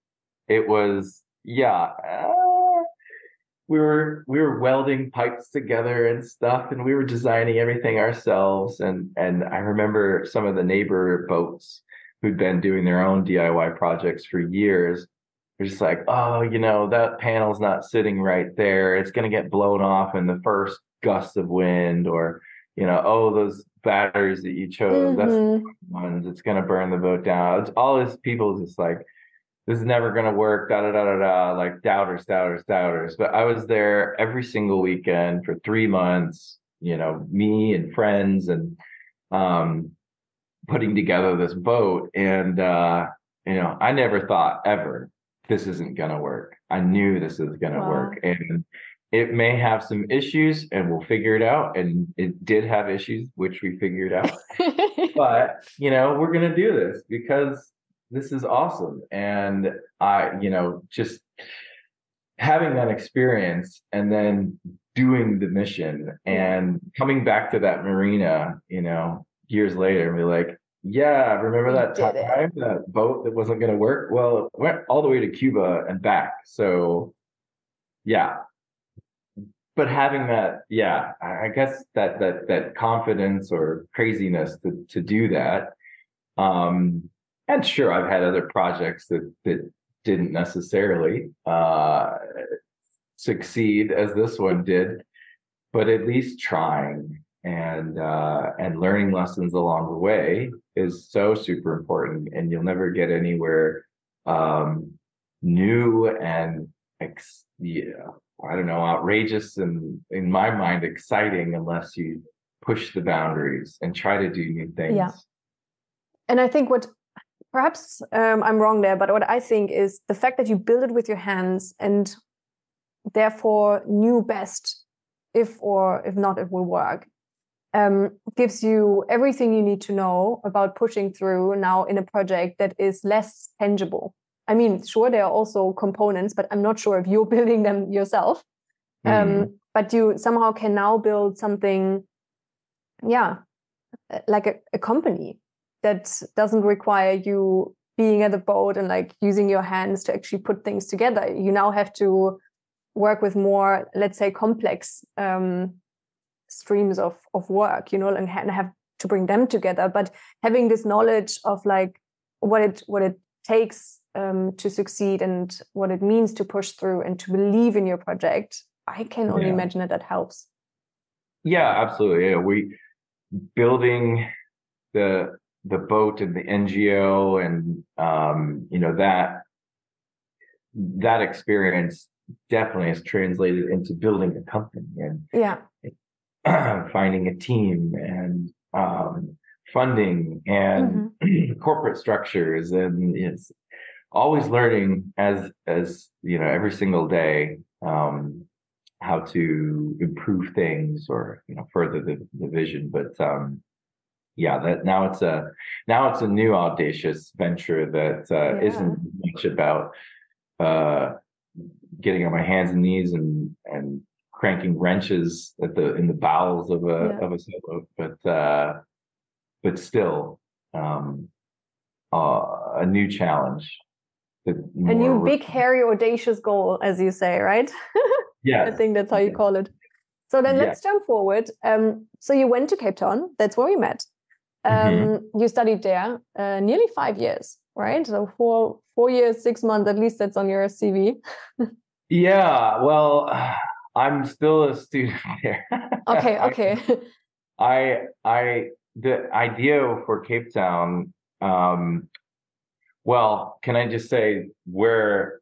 it was yeah. Uh, we were we were welding pipes together and stuff, and we were designing everything ourselves. And and I remember some of the neighbor boats who'd been doing their own DIY projects for years. They're just like, oh, you know, that panel's not sitting right there. It's gonna get blown off in the first gust of wind, or you know, oh, those batteries that you chose, that's Mhm. ones it's gonna burn the boat down. It's all these people just like this is never gonna work, da da da da da, like doubters, doubters, doubters. But I was there every single weekend for three months, you know, me and friends and um putting together this boat. And uh, you know, I never thought ever this isn't gonna work. I knew this is gonna Wow. work. And it may have some issues and we'll figure it out. And it did have issues, which we figured out but you know we're gonna do this because this is awesome and i you know just having that experience and then doing the mission and coming back to that marina you know years later and be like yeah remember that did it." time that boat that wasn't going to work well it went all the way to cuba and back so yeah but having that, yeah, I guess that that that confidence or craziness to to do that. Um, and sure, I've had other projects that that didn't necessarily uh, succeed as this one did, but at least trying and uh, and learning lessons along the way is so super important, and you'll never get anywhere um, new and ex- yeah, I don't know, outrageous and in my mind exciting unless you push the boundaries and try to do new things. Yeah. And I think what perhaps um, I'm wrong there, but what I think is the fact that you build it with your hands and therefore knew best if or if not it will work um, gives you everything you need to know about pushing through now in a project that is less tangible. I mean, sure, there are also components, but I'm not sure if you're building them yourself. Mm. Um, but you somehow can now build something, yeah, like a, a company that doesn't require you being at the boat and like using your hands to actually put things together. You now have to work with more, let's say, complex um, streams of of work, you know, and have to bring them together. But having this knowledge of like what it what it takes um, to succeed and what it means to push through and to believe in your project, I can only yeah. imagine that that helps. Yeah, absolutely. Yeah, we building the the boat and the NGO and um, you know that that experience definitely is translated into building a company and yeah. finding a team and um, funding and mm-hmm. corporate structures. And it's always learning as as you know every single day um, how to improve things or you know further the, the vision. But um, yeah that now it's a now it's a new audacious venture that uh, yeah. not much about uh, getting on my hands and knees and and cranking wrenches at the in the bowels of a yeah. of a sailboat, but uh, but still um, uh, a new challenge. A new big, hairy, audacious goal, as you say, right? yeah, I think that's how you call it. So then let's jump forward. Um, so you went to Cape Town. That's where we met. Um, mm-hmm. You studied there uh, nearly five years, right? So four four years, six months at least. That's on your CV. yeah. Well, I'm still a student there. okay, okay. I I the idea for Cape Town um well, can I just say where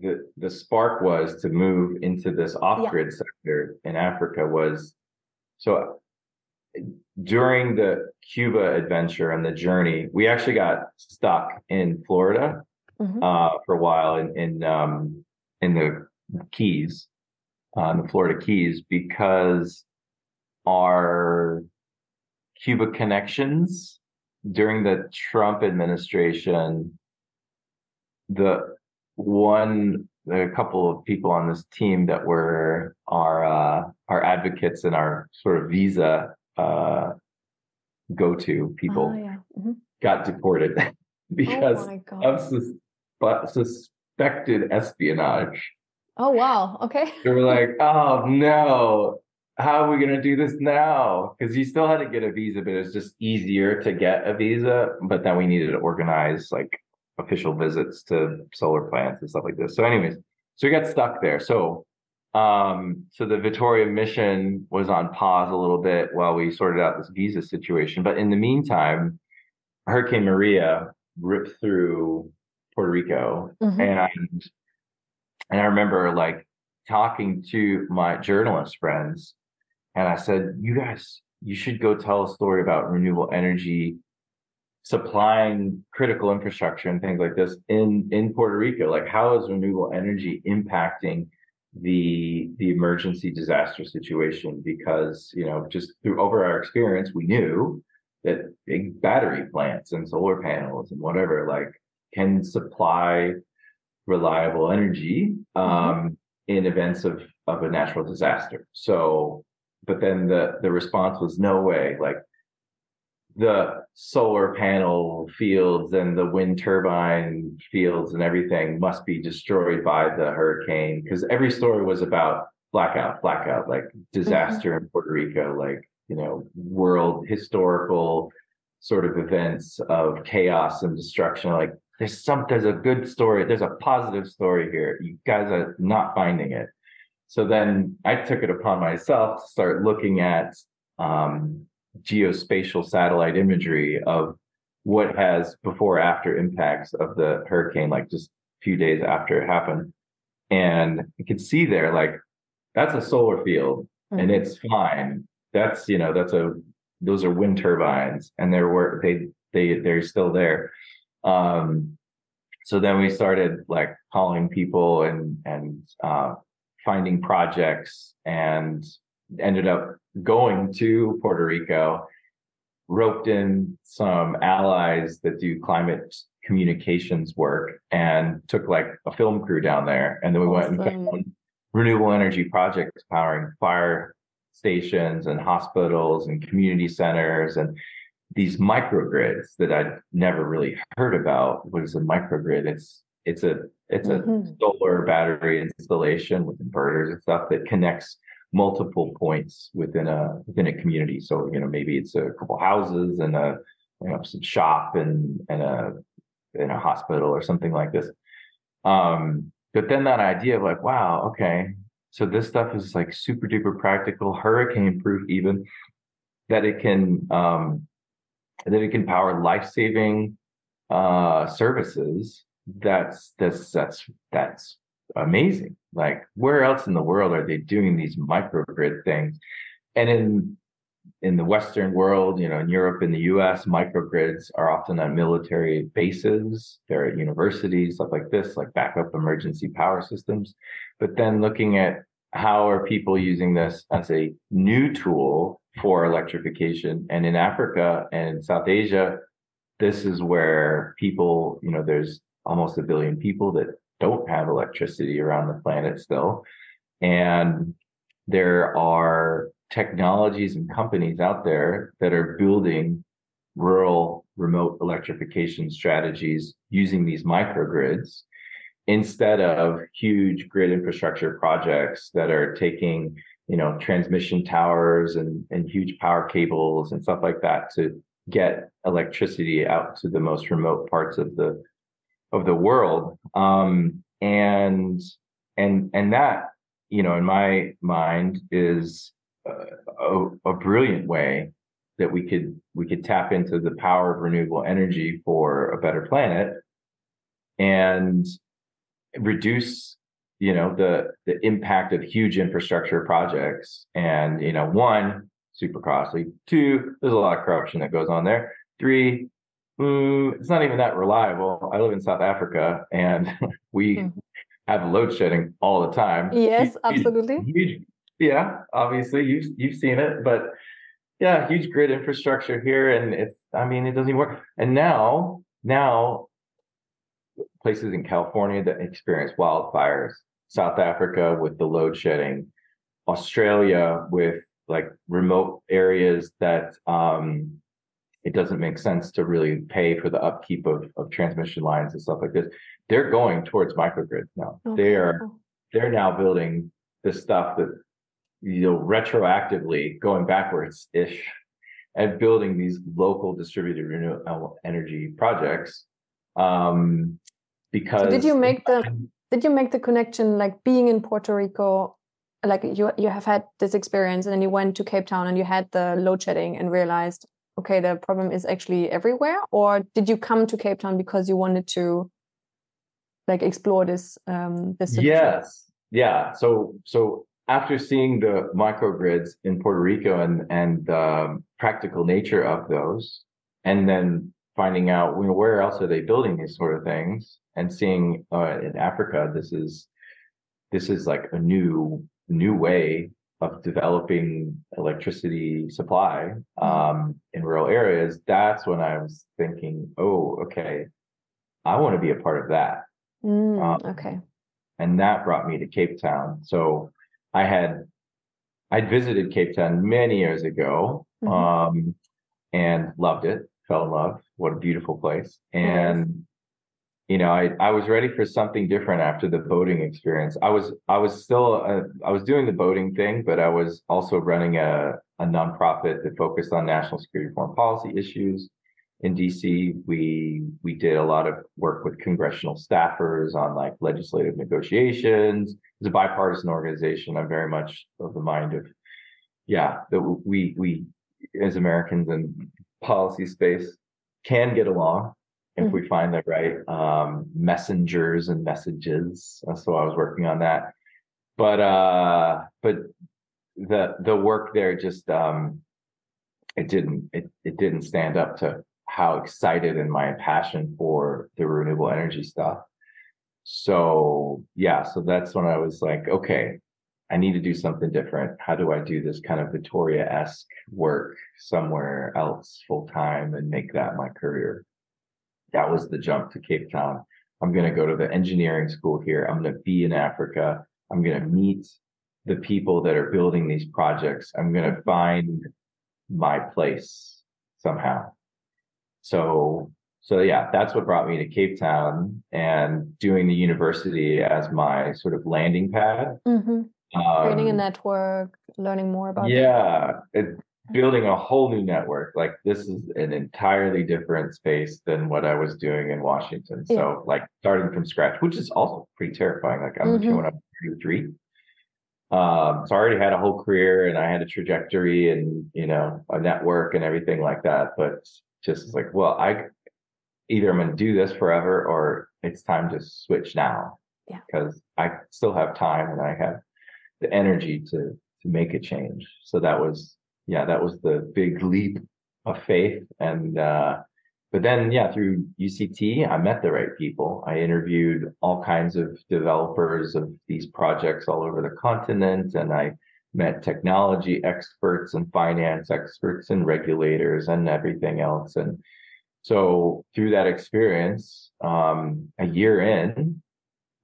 the the spark was to move into this off-grid yeah. sector in Africa was so during the Cuba adventure and the journey, we actually got stuck in Florida mm-hmm. uh, for a while in in um, in the Keys, on uh, the Florida Keys because our Cuba connections during the Trump administration, the one, a couple of people on this team that were our uh, our advocates and our sort of visa uh, go to people oh, yeah. mm-hmm. got deported because oh of sus- but suspected espionage. Oh wow. Okay. they were like, oh no, how are we gonna do this now? Because you still had to get a visa, but it's just easier to get a visa. But then we needed to organize like official visits to solar plants and stuff like this. So, anyways, so we got stuck there. So um, so the Vittoria mission was on pause a little bit while we sorted out this visa situation. But in the meantime, Hurricane Maria ripped through Puerto Rico mm-hmm. and and I remember like talking to my journalist friends, and I said, "You guys, you should go tell a story about renewable energy supplying critical infrastructure and things like this in in Puerto Rico. Like, how is renewable energy impacting?" The the emergency disaster situation because you know just through over our experience we knew that big battery plants and solar panels and whatever like can supply reliable energy mm-hmm. um, mm-hmm. in events of of a natural disaster. So, but then the the response was no way. Like the solar panel fields and the wind turbine fields and everything must be destroyed by the hurricane because every story was about blackout, blackout, like disaster mm-hmm. in Puerto Rico, like you know, world historical sort of events of chaos and destruction. Like there's some, there's a good story, there's a positive story here. You guys are not finding it. So then I took it upon myself to start looking at um, geospatial satellite imagery of what has before after impacts of the hurricane, like just a few days after it happened. And you can see there, like, that's a solar field mm-hmm. and it's fine. That's, you know, that's a, those are wind turbines and they're where they, they, they're still there. Um, so then we started like calling people and, and, uh, finding projects and ended up going to Puerto Rico, roped in some allies that do climate communications work and took like a film crew down there. And then we awesome. went and found renewable energy projects powering fire stations and hospitals and community centers and these microgrids that I'd never really heard about. What is a microgrid? It's it's a it's a mm-hmm. solar battery installation with inverters and stuff that connects multiple points within a within a community. So you know maybe it's a couple houses and a you know some shop and and a in a hospital or something like this. Um, but then that idea of like, wow, okay, so this stuff is like super duper practical, hurricane proof, even that it can um, that it can power life saving uh, services that's that's that's that's amazing. Like where else in the world are they doing these microgrid things? And in in the Western world, you know, in Europe, in the US, microgrids are often on military bases. They're at universities, stuff like this, like backup emergency power systems. But then looking at how are people using this as a new tool for electrification? And in Africa and South Asia, this is where people, you know, there's almost a billion people that don't have electricity around the planet still. And there are technologies and companies out there that are building rural remote electrification strategies using these microgrids instead of huge grid infrastructure projects that are taking you know transmission towers and, and huge power cables and stuff like that to get electricity out to the most remote parts of the of the world. Um, and and and that you know in my mind is a, a, brilliant way that we could we could tap into the power of renewable energy for a better planet and reduce you know the the impact of huge infrastructure projects. And you know one super costly. Two there's a lot of corruption that goes on there. Three mm, it's not even that reliable. I live in South Africa and we mm-hmm. have load shedding all the time. Yes, huge, absolutely. Huge, yeah, obviously you've you've seen it, but yeah, huge grid infrastructure here, and it's I mean it doesn't even work. And now now places in California that experience wildfires, South Africa with the load shedding, Australia with like remote areas that um, it doesn't make sense to really pay for the upkeep of, of transmission lines and stuff like this. They're going towards microgrids now. Okay. They are they're now building this stuff that you know retroactively going backwards ish and building these local distributed renewable energy projects. Um, because so did you make the did you make the connection like being in Puerto Rico like you you have had this experience and then you went to Cape Town and you had the load shedding and realized okay, the problem is actually everywhere? Or did you come to Cape Town because you wanted to like explore this um this Yes. Yeah. So so after seeing the microgrids in Puerto Rico and and the practical nature of those, and then finding out you know, where else are they building these sort of things, and seeing uh, in Africa this is this is like a new new way of developing electricity supply mm-hmm. um, in rural areas, that's when I was thinking, oh, okay, I want to be a part of that. Mm, um, okay. And that brought me to Cape Town. So I had I'd visited Cape Town many years ago mm-hmm. um, and loved it, fell in love. What a beautiful place. And you know, I, I was ready for something different after the boating experience. I was I was still uh, I was doing the boating thing, but I was also running a a nonprofit that focused on national security foreign policy issues in DC. We we did a lot of work with congressional staffers on like legislative negotiations. It's a bipartisan organization. I'm very much of the mind of yeah that we we as Americans in policy space can get along if mm-hmm. we find the right um, messengers and messages. So I was working on that, but uh, but the the work there just um, it didn't it it didn't stand up to how excited and my passion for the renewable energy stuff. So yeah, so that's when I was like, okay, I need to do something different. How do I do this kind of Vittoria esque work somewhere else full time and make that my career? That was the jump to Cape Town. I'm going to go to the engineering school here. I'm going to be in Africa. I'm going to meet the people that are building these projects. I'm going to find my place somehow. So, so yeah, that's what brought me to Cape Town and doing the university as my sort of landing pad. Mm-hmm. Um, Creating a network, learning more about. Yeah, it, building a whole new network. Like this is an entirely different space than what I was doing in Washington. So like starting from scratch, which is also pretty terrifying. Like I'm mm-hmm. when I'm 33. Um, so I already had a whole career and I had a trajectory and you know a network and everything like that. But just like, well, I either I'm going to do this forever or it's time to switch now. Yeah. Because I still have time and I have the energy to to make a change. So that was yeah, that was the big leap of faith. And, uh, but then, yeah, through UCT, I met the right people. I interviewed all kinds of developers of these projects all over the continent, and I met technology experts and finance experts and regulators and everything else. And so through that experience, um, a year in,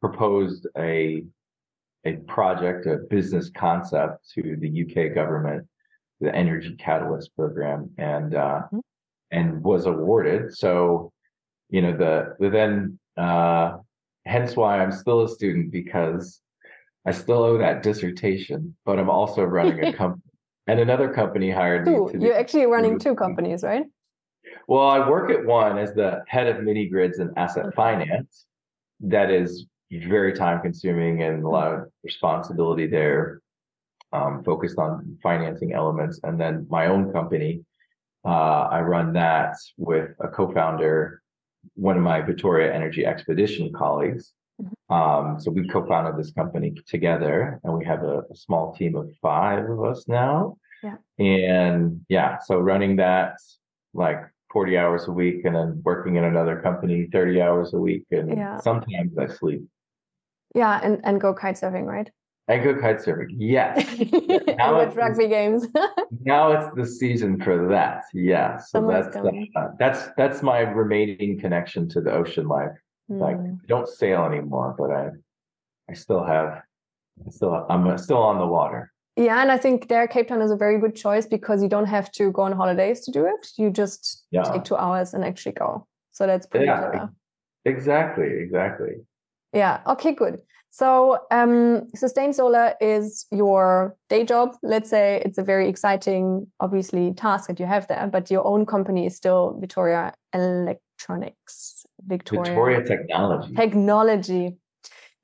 proposed a a project, a business concept to the UK government the Energy Catalyst program and uh, mm-hmm. and was awarded. So, you know, the, the then uh, hence why I'm still a student because I still owe that dissertation, but I'm also running a company. and another company hired me. You're actually running two companies, right? Well, I work at one as the head of mini grids and asset okay. finance. That is very time consuming and a lot of responsibility there um, focused on financing elements. And then my own company, uh, I run that with a co-founder, one of my Vittoria Energy Expedition colleagues. Mm-hmm. Um, so we co-founded this company together, and we have a, a, small team of five of us now. Yeah. And yeah, so running that like 40 hours a week, and then working in another company 30 hours a week, and yeah. sometimes I sleep. Yeah, and and go kite surfing, right? And go kite surfing. Yes. now watch rugby games. now it's the season for that. Yeah. So that's uh, that's that's my remaining connection to the ocean life. Mm. Like I don't sail anymore, but I I still have I still I'm still on the water. Yeah, and I think there Cape Town is a very good choice because you don't have to go on holidays to do it. You just yeah. take two hours and actually go. So that's pretty yeah, clever. Exactly, exactly. Yeah. Okay, good. So, um, Sustain Solar is your day job. Let's say it's a very exciting, obviously, task that you have there, but your own company is still Vittoria Electronics. Vittoria, Vittoria Technology. Technology.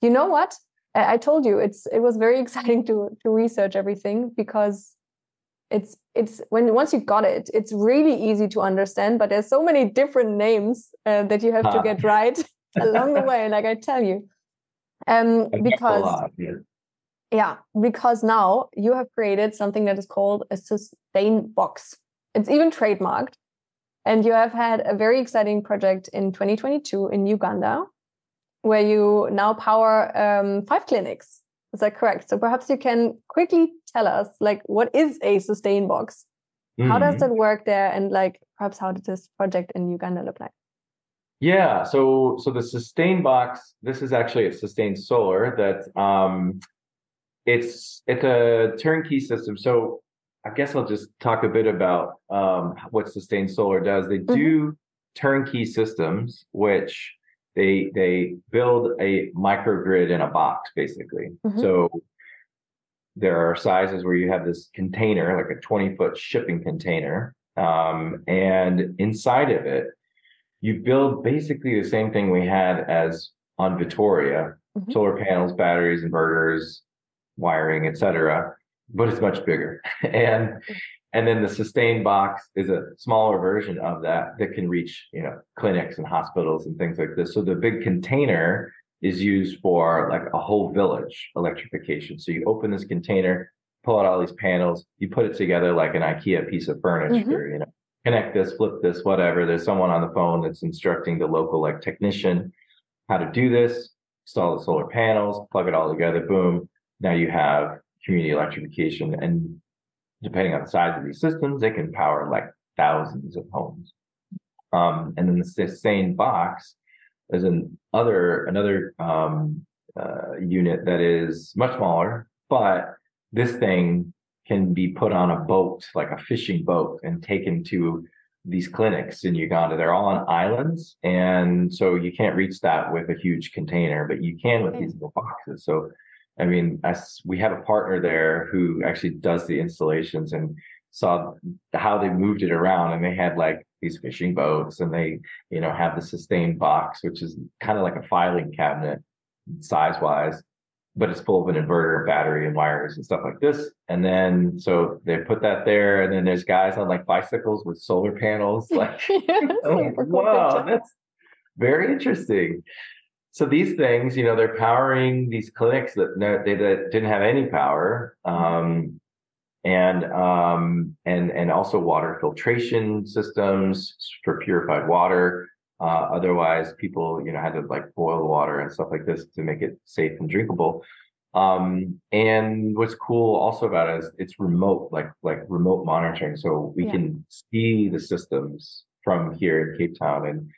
You know what? I, I told you it's it was very exciting to to research everything because it's it's when once you got it, it's really easy to understand. But there's so many different names uh, that you have to get right along the way. Like I tell you um, because lot, yeah. yeah, because now you have created something that is called a sustain box. It's even trademarked, and you have had a very exciting project in 2022 in Uganda, where you now power um, five clinics. Is that correct? So perhaps you can quickly tell us, like, what is a sustain box? Mm. How does mm-hmm. that work there? And like, perhaps how did this project in Uganda look like? Yeah, so so the sustain box, this is actually a sustain solar that um it's it's a turnkey system. So I guess I'll just talk a bit about um what sustain solar does. They mm-hmm. do turnkey systems, which they they build a microgrid in a box basically. Mm-hmm. So there are sizes where you have this container, like a 20 foot shipping container, um, and inside of it, you build basically the same thing we had as on Vittoria: mm-hmm. solar panels, batteries, inverters, wiring, etc. But it's much bigger, and and then the sustain box is a smaller version of that that can reach, you know, clinics and hospitals and things like this. So the big container is used for like a whole village electrification. So you open this container, pull out all these panels, you put it together like an IKEA piece of furniture, mm-hmm. you know, connect this, flip this, whatever. There's someone on the phone that's instructing the local like technician how to do this, install the solar panels, plug it all together, boom. Now you have community electrification and depending on the size of these systems, they can power like thousands of homes. Um, and then the same box is an other another um, uh, unit that is much smaller, but this thing can be put on a boat, like a fishing boat, and taken to these clinics in Uganda. They're all on islands, and so you can't reach that with a huge container, but you can with these little boxes. So I mean, as we have a partner there who actually does the installations and saw how they moved it around and they had like these fishing boats and they, you know, have the sustain box, which is kind of like a filing cabinet size wise, but it's full of an inverter, battery and wires and stuff like this. And then, so they put that there and then there's guys on like bicycles with solar panels. Like, oh, wow, that's very interesting so these things, you know, they're powering these clinics that they that didn't have any power, um, and um, and and also water filtration systems for purified water. Uh, otherwise, people, you know, had to like boil water and stuff like this to make it safe and drinkable. Um, and what's cool also about it is it's remote, like like remote monitoring, so we yeah. can see the systems from here in Cape Town, and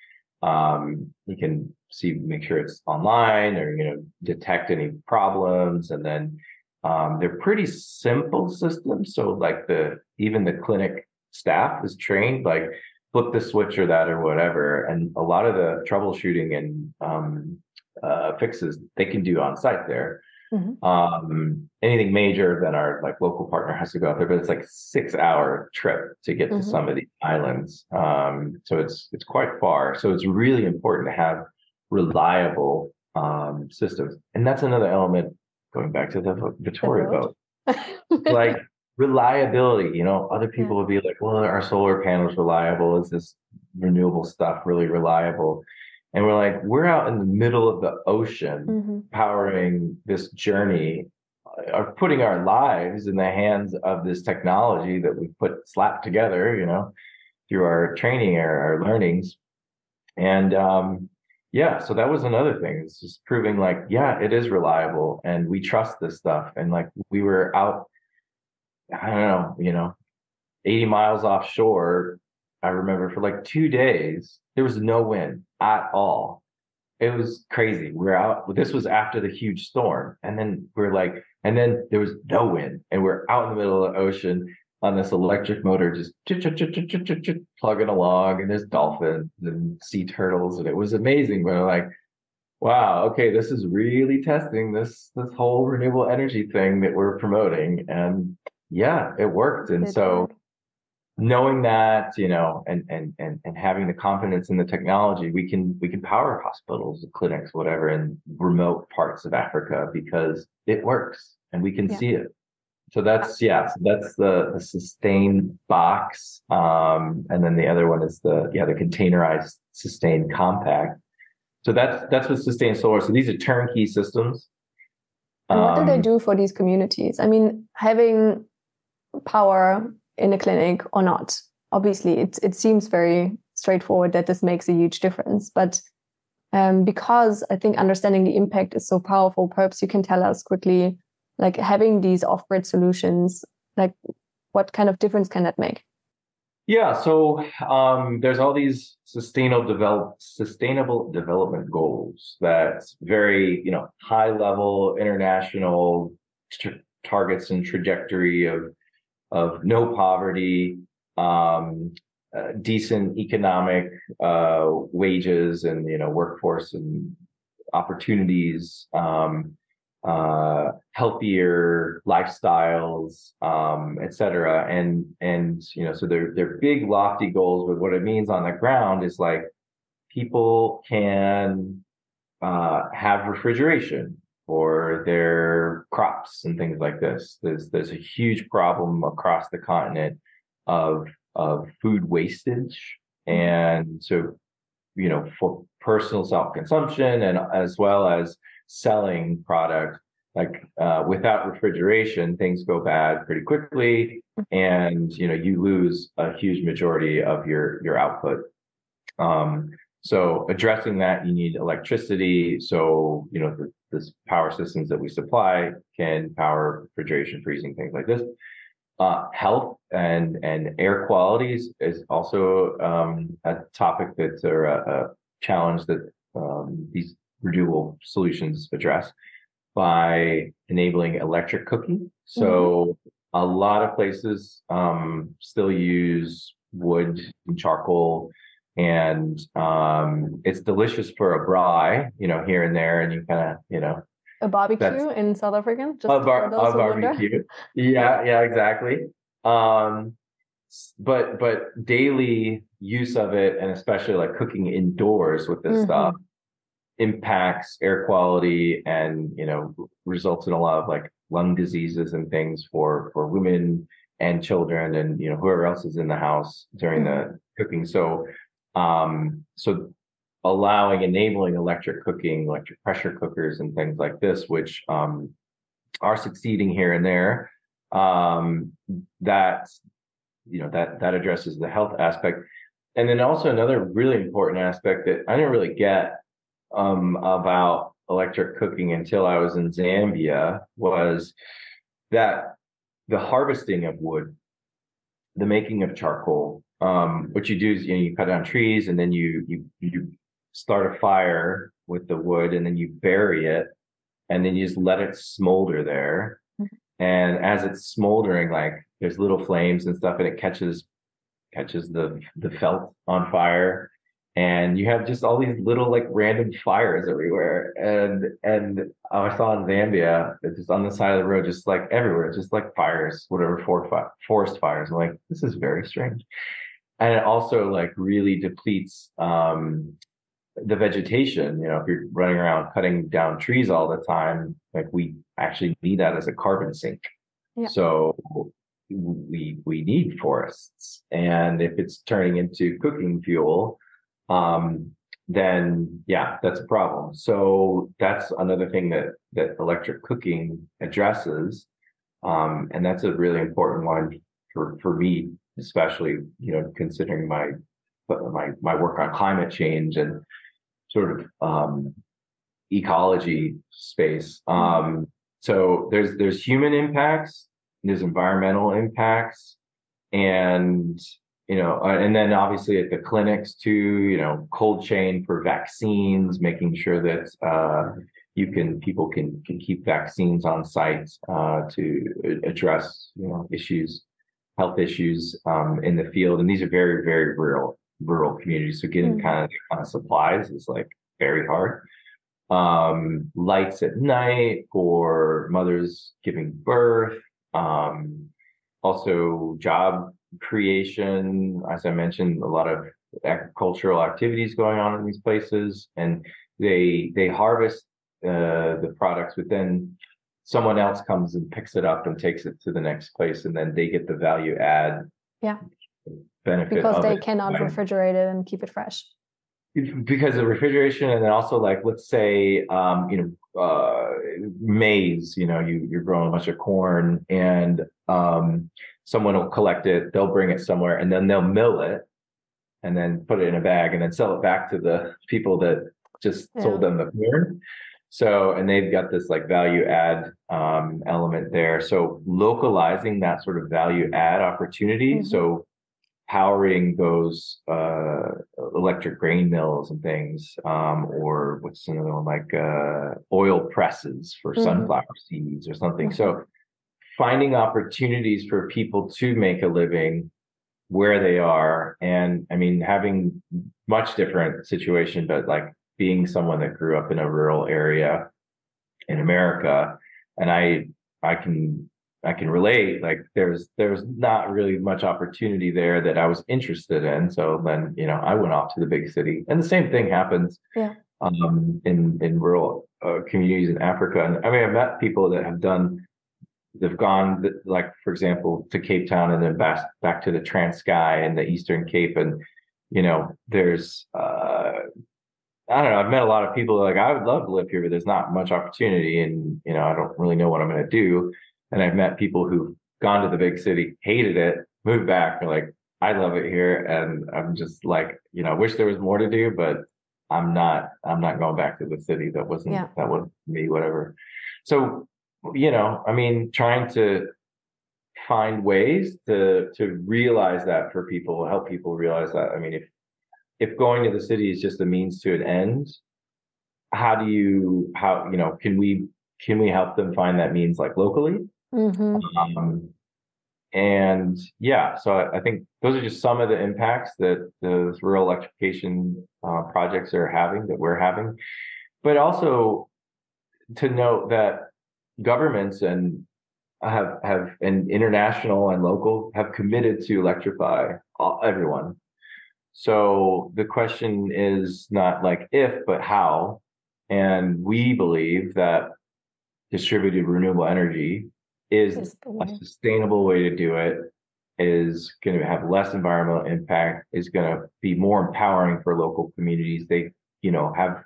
um, you can see make sure it's online or you know detect any problems and then um, they're pretty simple systems so like the even the clinic staff is trained like flip the switch or that or whatever and a lot of the troubleshooting and um, uh, fixes they can do on site there Mm-hmm. Um, anything major, then our like local partner has to go out there, but it's like six hour trip to get mm-hmm. to some of these islands. Um, so it's it's quite far. So it's really important to have reliable um, systems. And that's another element going back to the Vittoria boat. like reliability, you know, other people yeah. would be like, well, are solar panels reliable? Is this renewable stuff really reliable? And we're like, we're out in the middle of the ocean mm-hmm. powering this journey uh, of putting our lives in the hands of this technology that we put slapped together, you know, through our training or our learnings. And um, yeah, so that was another thing. It's just proving like, yeah, it is reliable and we trust this stuff. And like we were out, I don't know, you know, 80 miles offshore. I remember for like two days, there was no wind at all. It was crazy. We we're out. This was after the huge storm. And then we we're like, and then there was no wind. And we're out in the middle of the ocean on this electric motor, just plugging along, and there's dolphins and sea turtles, and it was amazing. But like, wow, okay, this is really testing this this whole renewable energy thing that we're promoting, and yeah, it worked. And so knowing that, you know, and and and and having the confidence in the technology, we can we can power hospitals, clinics, whatever, in remote parts of Africa because it works and we can yeah. see it so that's yeah so that's the, the sustain box um, and then the other one is the yeah the containerized sustain compact so that's that's what sustain solar so these are turnkey systems and what do they um, do for these communities i mean having power in a clinic or not. Obviously it, it seems very straightforward that this makes a huge difference but um, because i think understanding the impact is so powerful perhaps you can tell us quickly like having these off-grid solutions like what kind of difference can that make? Yeah so um, there's all these sustainable develop sustainable development goals that very you know high level international t- targets and trajectory of of no poverty um, uh, decent economic uh, wages and you know workforce and opportunities, um, uh, healthier lifestyles, um, et cetera. And and you know, so they're they're big, lofty goals. But what it means on the ground is like people can uh, have refrigeration for their crops and things like this. There's there's a huge problem across the continent of of food wastage, and so you know for personal self consumption and as well as selling product like uh, without refrigeration things go bad pretty quickly. And you know you lose a huge majority of your your output. Um, so addressing that, you need electricity. So, you know, the, this power systems that we supply can power refrigeration, freezing, things like this. Uh, health and and air qualities is also um, a topic that's a, a challenge that um, these renewable solutions address by enabling electric cooking. So mm-hmm. a lot of places um, still use wood and charcoal and um, it's delicious for a braai, you know, here and there, and you kind of, you know, a barbecue in South Africa, just a, bar- a barbecue. yeah, yeah, exactly. Um, but but daily use of it, and especially like cooking indoors with this mm-hmm. stuff, impacts air quality, and you know, results in a lot of like lung diseases and things for for women and children, and you know, whoever else is in the house during mm-hmm. the cooking. So um, so allowing, enabling electric cooking, electric pressure cookers and things like this, which um, are succeeding here and there. Um, that, you know, that, that addresses the health aspect. And then also another really important aspect that I didn't really get um, about electric cooking until I was in Zambia was that the harvesting of wood, the making of charcoal, um, what you do is you know you cut down trees and then you you you start a fire with the wood and then you bury it and then you just let it smolder there. Mm-hmm. and as it's smoldering like there's little flames and stuff and it catches catches the the felt on fire. And you have just all these little like random fires everywhere. And and i saw in zambia it's just on the side of the road just like everywhere just like fires whatever forest fires. I'm like this is very strange and it also like really depletes um, the vegetation. You know, if you're running around cutting down trees all the time, like we actually need that as a carbon sink. Yeah. So we we need forests, and if it's turning into cooking fuel, um, then yeah, that's a problem. So that's another thing that that electric cooking addresses, um, and that's a really important one for for me especially you know considering my my my work on climate change and sort of um, ecology space. Um, so there's there's human impacts, there's environmental impacts, and you know, uh, and then obviously at the clinics too, you know, cold chain for vaccines, making sure that uh, you can people can can keep vaccines on site uh, to address you know issues health issues um, in the field, and these are very, very rural rural communities. So getting mm-hmm. kind of kind of supplies is like very hard. Um, lights at night for mothers giving birth. Um, also job creation, as I mentioned, a lot of agricultural activities going on in these places, and they they harvest uh, the products, then someone else comes and picks it up and takes it to the next place and then they get the value add yeah. benefit because they cannot refrigerate it and keep it fresh. Because of refrigeration and then also like let's say um, you know uh, maize you know you you're growing a bunch of corn and um, someone will collect it they'll bring it somewhere and then they'll mill it and then put it in a bag and then sell it back to the people that just yeah. sold them the corn so, and they've got this like value add um, element there. So, localizing that sort of value add opportunity. Mm-hmm. So, powering those uh, electric grain mills and things, um, or what's another one like uh, oil presses for mm-hmm. sunflower seeds or something. Mm-hmm. So, finding opportunities for people to make a living where they are. And I mean, having much different situation, but like being someone that grew up in a rural area in America, and I, I can, I can relate. Like there's, there's not really much opportunity there that I was interested in. So then, you know, I went off to the big city, and the same thing happens. Yeah. Um, in in rural uh, communities in Africa, and I mean, I've met people that have done they've gone like for example to cape town and then back, back to the transkei and the eastern cape and you know there's uh i don't know i've met a lot of people like i would love to live here but there's not much opportunity and you know i don't really know what i'm going to do and i've met people who've gone to the big city hated it moved back and like i love it here and i'm just like you know i wish there was more to do but i'm not i'm not going back to the city that wasn't yeah. that wasn't me whatever so you know, I mean, trying to find ways to to realize that for people, help people realize that. I mean, if if going to the city is just a means to an end, how do you how you know can we can we help them find that means like locally? Mm-hmm. Um, and yeah, so I, I, think those are just some of the impacts that the rural electrification uh, projects are having that we're having, but also to note that governments and have have and international and local have committed to electrify all, everyone. So the question is not like if, but how. And we believe that distributed renewable energy is a sustainable way to do it is going to have less environmental impact is going to be more empowering for local communities they you know have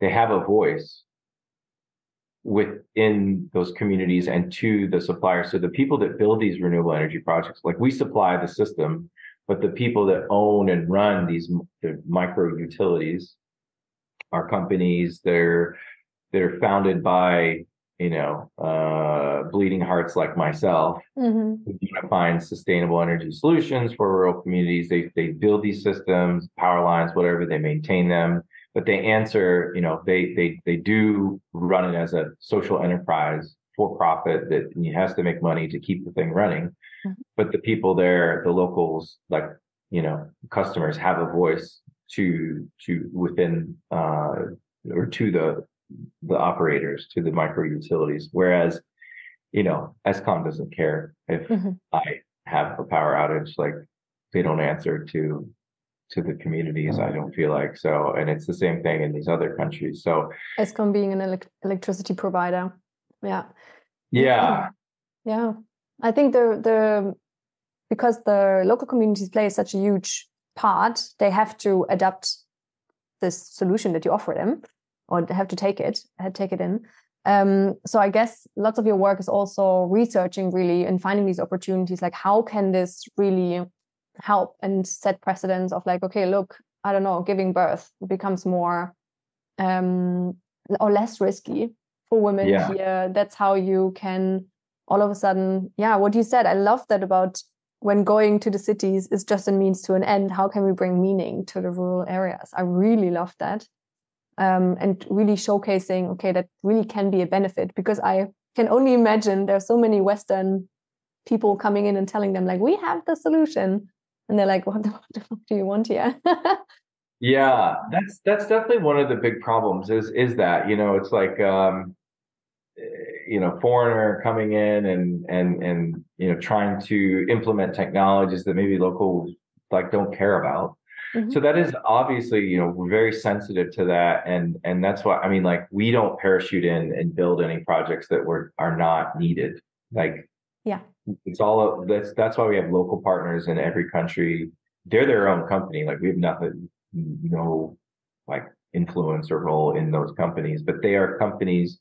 they have a voice within those communities and to the suppliers. So the people that build these renewable energy projects, like we supply the system, but the people that own and run these the micro utilities are companies that are that are founded by you know uh, bleeding hearts like myself mm-hmm. who want to find sustainable energy solutions for rural communities. They they build these systems, power lines, whatever. They maintain them but they answer, you know, they they they do run it as a social enterprise for profit that he has to make money to keep the thing running. Mm-hmm. But the people there, the locals, like you know, customers have a voice to to within uh, or to the the operators, to the micro utilities. Whereas, you know, Eskom doesn't care if mm-hmm. I have a power outage, like they don't answer to to the communities i don't feel like so and it's the same thing in these other countries so eskom being an elect- electricity provider yeah. Yeah. Yeah. I think the the because the local communities play such a huge part they have to adapt this solution that you offer them or they have to take it take it in. Um, so i guess lots of your work is also researching really and finding these opportunities like how can this really help and set precedents of like okay look i don't know giving birth becomes more um or less risky for women yeah. here that's how you can all of a sudden yeah what you said i love that about when going to the cities is just a means to an end how can we bring meaning to the rural areas i really love that um, and really showcasing okay that really can be a benefit because i can only imagine there's so many western people coming in and telling them like we have the solution and they're like, what the, what the fuck do you want here? yeah, that's that's definitely one of the big problems. Is is that you know it's like um, you know foreigner coming in and and and you know trying to implement technologies that maybe locals like don't care about. Mm-hmm. So that is obviously, you know, we're very sensitive to that, and and that's why I mean, like, we don't parachute in and build any projects that were are not needed. Like, yeah, it's all that's that's why we have local partners in every country. They're their own company. Like we have nothing, no like influence or role in those companies, but they are companies,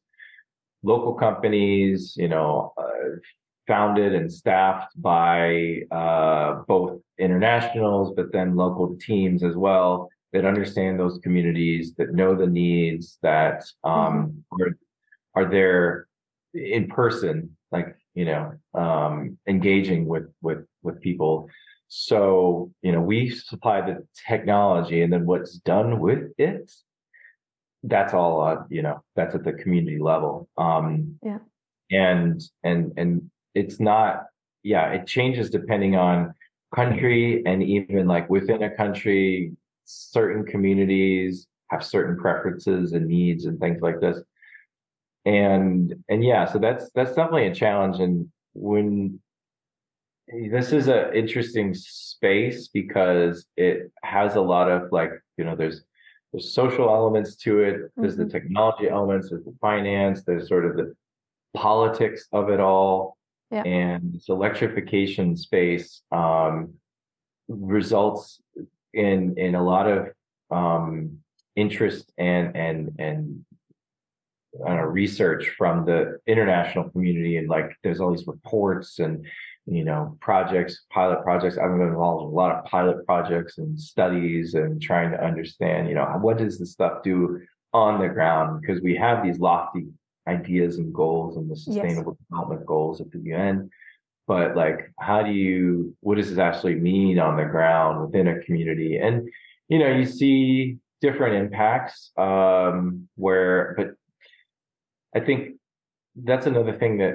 local companies, you know, uh, founded and staffed by uh, both internationals, but then local teams as well that understand those communities, that know the needs, that um, mm-hmm. are, are there in person, like you know, um, engaging with with with people. So you know, we supply the technology, and then what's done with it, that's all. Uh, you know, that's at the community level. Um, yeah. And and and it's not. Yeah, it changes depending on country and even like within a country, certain communities have certain preferences and needs and things like this. And and yeah, so that's that's definitely a challenge. And when this is an interesting space because it has a lot of like, you know, there's there's social elements to it, there's mm-hmm. the technology elements, there's the finance, there's sort of the politics of it all. Yeah. And this electrification space um, results in in a lot of um, interest and and and know, research from the international community and like there's all these reports and you know projects pilot projects. I've been involved in a lot of pilot projects and studies and trying to understand you know what does this stuff do on the ground? Because we have these lofty ideas and goals and the sustainable yes. development goals of the un but like how do you what does this actually mean on the ground within a community? And you know you see different impacts um where but i think that's another thing that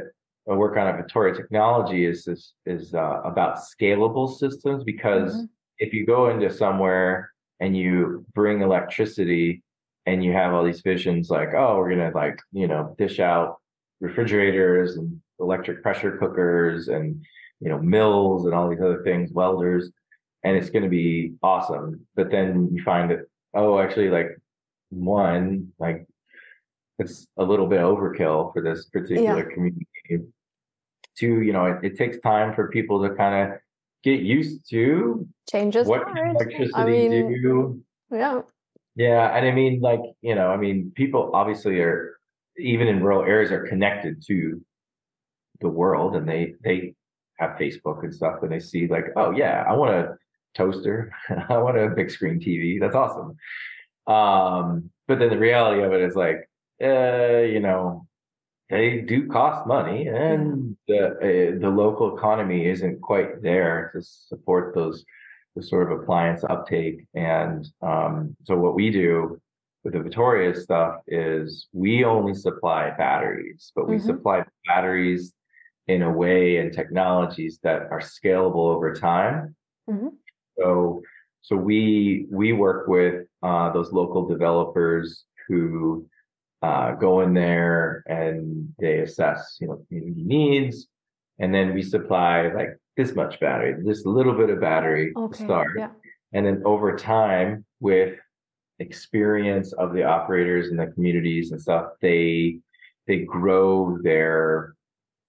I work on at Vittoria Technology is this is uh, about scalable systems because mm-hmm. if you go into somewhere and you bring electricity and you have all these visions like oh we're gonna like you know dish out refrigerators and electric pressure cookers and you know mills and all these other things welders and it's going to be awesome but then you find that oh actually like one like it's a little bit overkill for this particular yeah. community Two, you know, it, it takes time for people to kind of get used to changes what hard. electricity I mean, do. Yeah. Yeah. And I mean, like, you know, I mean, people obviously are even in rural areas are connected to the world and they they have Facebook and stuff and they see like, oh yeah, I want a toaster, I want a big screen TV. That's awesome. Um, but then the reality of it is like, uh, you know, they do cost money and the uh, the local economy isn't quite there to support those the sort of appliance uptake and um, so what we do with the Vittoria stuff is we only supply batteries but we mm-hmm. supply batteries in a way and technologies that are scalable over time mm-hmm. so so we we work with uh, those local developers who uh, go in there and they assess, you know, community needs, and then we supply like this much battery, this little bit of battery okay, to start, yeah. and then over time with experience of the operators and the communities and stuff, they they grow their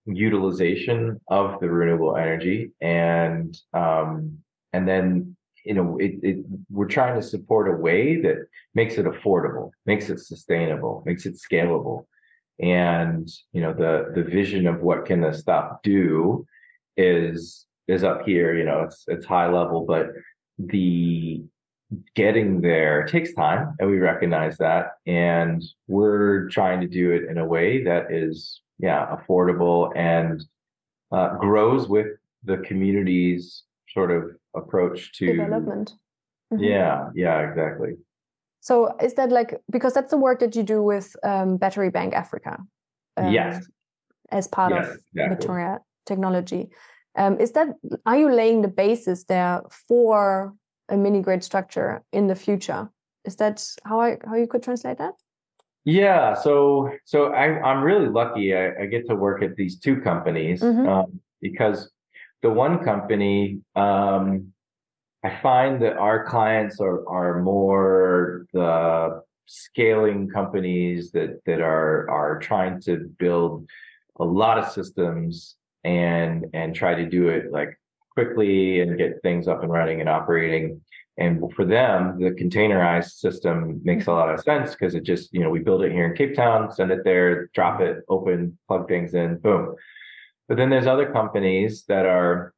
utilization of the renewable energy and um, and then you know, it, it, we're trying to support a way that makes it affordable, makes it sustainable, makes it scalable. And, you know, the, the vision of what can this stuff do is, is up here, you know, it's, it's high level, but the getting there takes time and we recognize that. And we're trying to do it in a way that is, yeah, affordable and uh, grows with the community's sort of approach to development. Mm-hmm. Yeah, yeah, exactly. So is that like because that's the work that you do with um, Battery Bank Africa? Um, yes. As part yes, of exactly. Vittoria Technology, um, is that are you laying the basis there for a mini grid structure in the future? Is that how I how you could translate that? Yeah, so so I, I'm really lucky. I, I get to work at these two companies mm-hmm. um, because the one company, um, I find that our clients are are more the scaling companies that that are are trying to build a lot of systems and and try to do it like quickly and get things up and running and operating. And for them, the containerized system makes a lot of sense because it just, you know, we build it here in Cape Town, send it there, drop it, open, plug things in, boom. But then there's other companies that are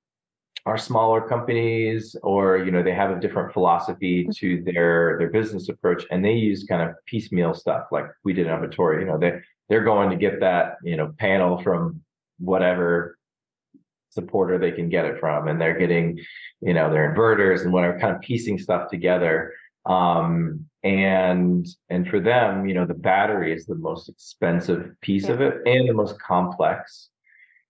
are smaller companies or you know they have a different philosophy mm-hmm. to their their business approach and they use kind of piecemeal stuff like we did in Vittoria. You know, they they're going to get that, you know, panel from whatever supporter they can get it from and they're getting, you know, their inverters and whatever kind of piecing stuff together. Um, and and for them, you know, the battery is the most expensive piece of it and the most complex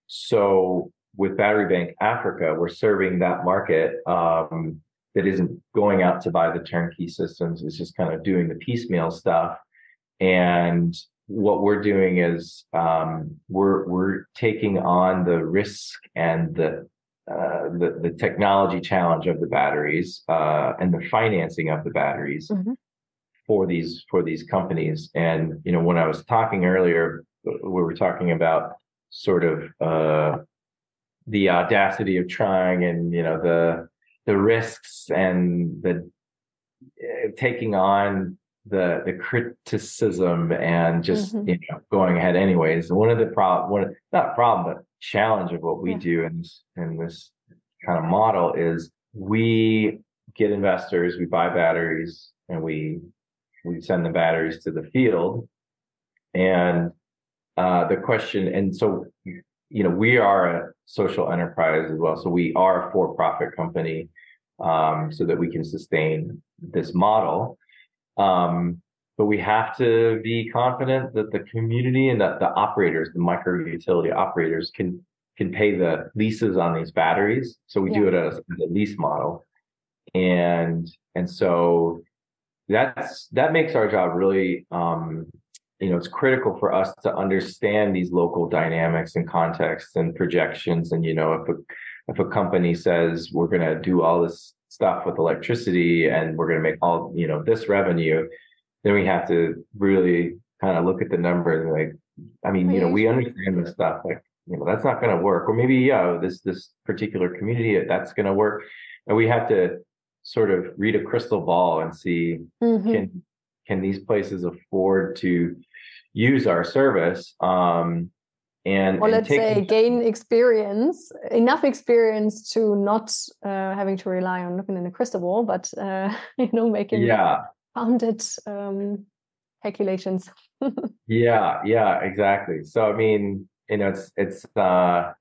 so with Battery Bank Africa, we're serving that market um, that isn't going out to buy the turnkey systems. It's just kind of doing the piecemeal stuff. And what we're doing is um, we're we're taking on the risk and the uh, the, the technology challenge of the batteries uh, and the financing of the batteries mm-hmm. for these for these companies. And you know, when I was talking earlier, we were talking about sort of uh, the audacity of trying, and you know, the the risks and the uh, taking on the the criticism and just mm-hmm. you know going ahead anyways. One of the problem, one not problem, but challenge of what we yeah. do in this in this kind of model is we get investors, we buy batteries, and we we send the batteries to the field. And uh, the question, and so you know, we are a social enterprise as well. So we are a for-profit company, um, so that we can sustain this model. Um, but we have to be confident that the community and that the operators, the micro utility operators, can can pay the leases on these batteries. So we yeah. do it as, as, a lease model, and and so that's that makes our job really um, you know it's critical for us to understand these local dynamics and contexts and projections. And you know if a if a company says we're going to do all this stuff with electricity and we're going to make all you know this revenue then we have to really kind of look at the numbers and like i mean you know we understand this stuff like you know that's not going to work. Or maybe yeah this this particular community that's going to work. And we have to sort of read a crystal ball and see mm-hmm. can can these places afford to use our service um and or let's say gain experience enough experience to not uh, having to rely on looking in a crystal ball but uh, you know making yeah. founded um calculations. Yeah yeah exactly. So i mean you know it's it's uh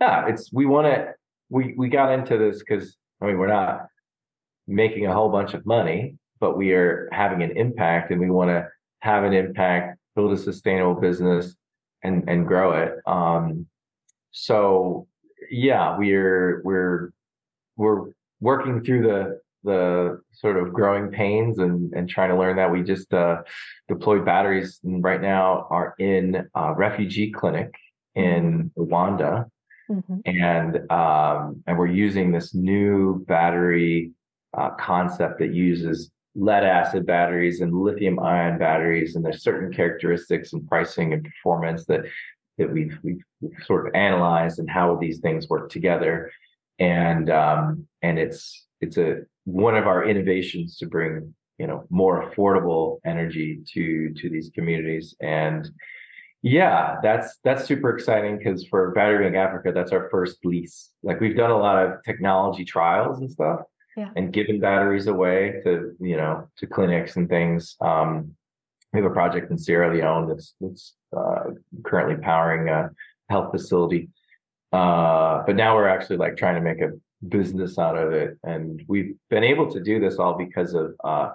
yeah it's we want to we we got into this because i mean we're not making a whole bunch of money but we are having an impact and we want to have an impact build a sustainable business and and grow it. Um so yeah we're we're we're working through the the sort of growing pains and and trying to learn that. We just uh, deployed batteries and right now are in a refugee clinic in Rwanda. Mm-hmm. and um, and we're using this new battery uh, concept that uses lead acid batteries and lithium ion batteries and there's certain characteristics and pricing and performance that that we've, we've, sort of analyzed and how these things work together. And um, and it's it's a one of our innovations to bring you know more affordable energy to to these communities. And yeah that's that's super exciting because for battery bank africa that's our first lease. Like we've done a lot of technology trials and stuff yeah. and giving batteries away to you know to clinics and things um we have a project in sierra leone that's that's uh, currently powering a health facility uh but now we're actually like trying to make a business out of it. And we've been able to do this all because of uh,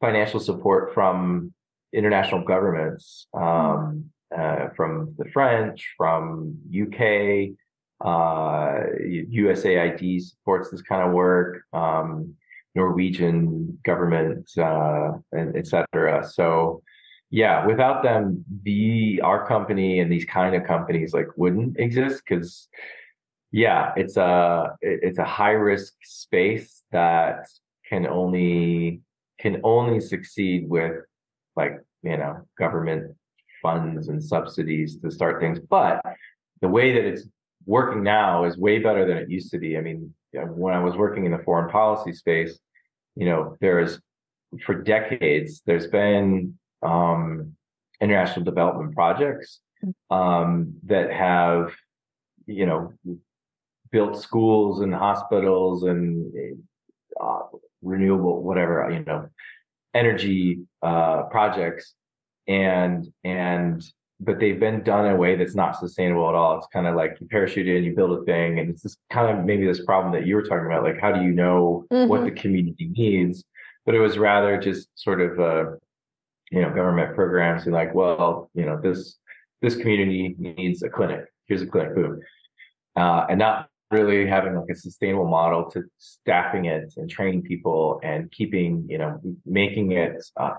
financial support from international governments, um, uh, from the French, from UK, uh, USAID supports this kind of work, um, Norwegian government, uh, and etc. So, yeah, without them, the our company and these kind of companies like wouldn't exist because yeah, it's a it's a high risk space that can only can only succeed with like you know government funds and subsidies to start things. But the way that it's working now is way better than it used to be. I mean, when I was working in the foreign policy space, you know, there is for decades there's been um, international development projects mm. um, that have you know built schools and hospitals and uh, renewable whatever you know energy uh, projects and and but they've been done in a way that's not sustainable at all. It's kind of like you parachute in, you build a thing, and it's this kind of maybe this problem that you were talking about, like how do you know mm-hmm. what the community needs? But it was rather just sort of uh, you know government programs and like, well, you know this this community needs a clinic. Here's a clinic, boom uh, and not really having like a sustainable model to staffing it and training people and keeping, you know, making it uh,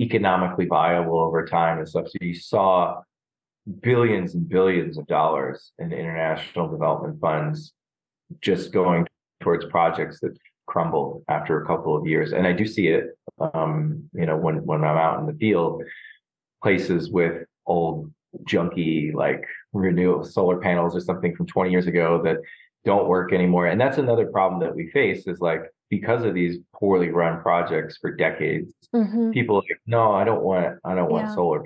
economically viable over time and stuff. So you saw billions and billions of dollars in international development funds just going towards projects that crumble after a couple of years. And I do see it, um, you know, when, when I'm out in the field, places with old junky like renewable solar panels or something from 20 years ago that don't work anymore. And that's another problem that we face is like because of these poorly run projects for decades, mm-hmm. people like, no, I don't want I don't want yeah. solar.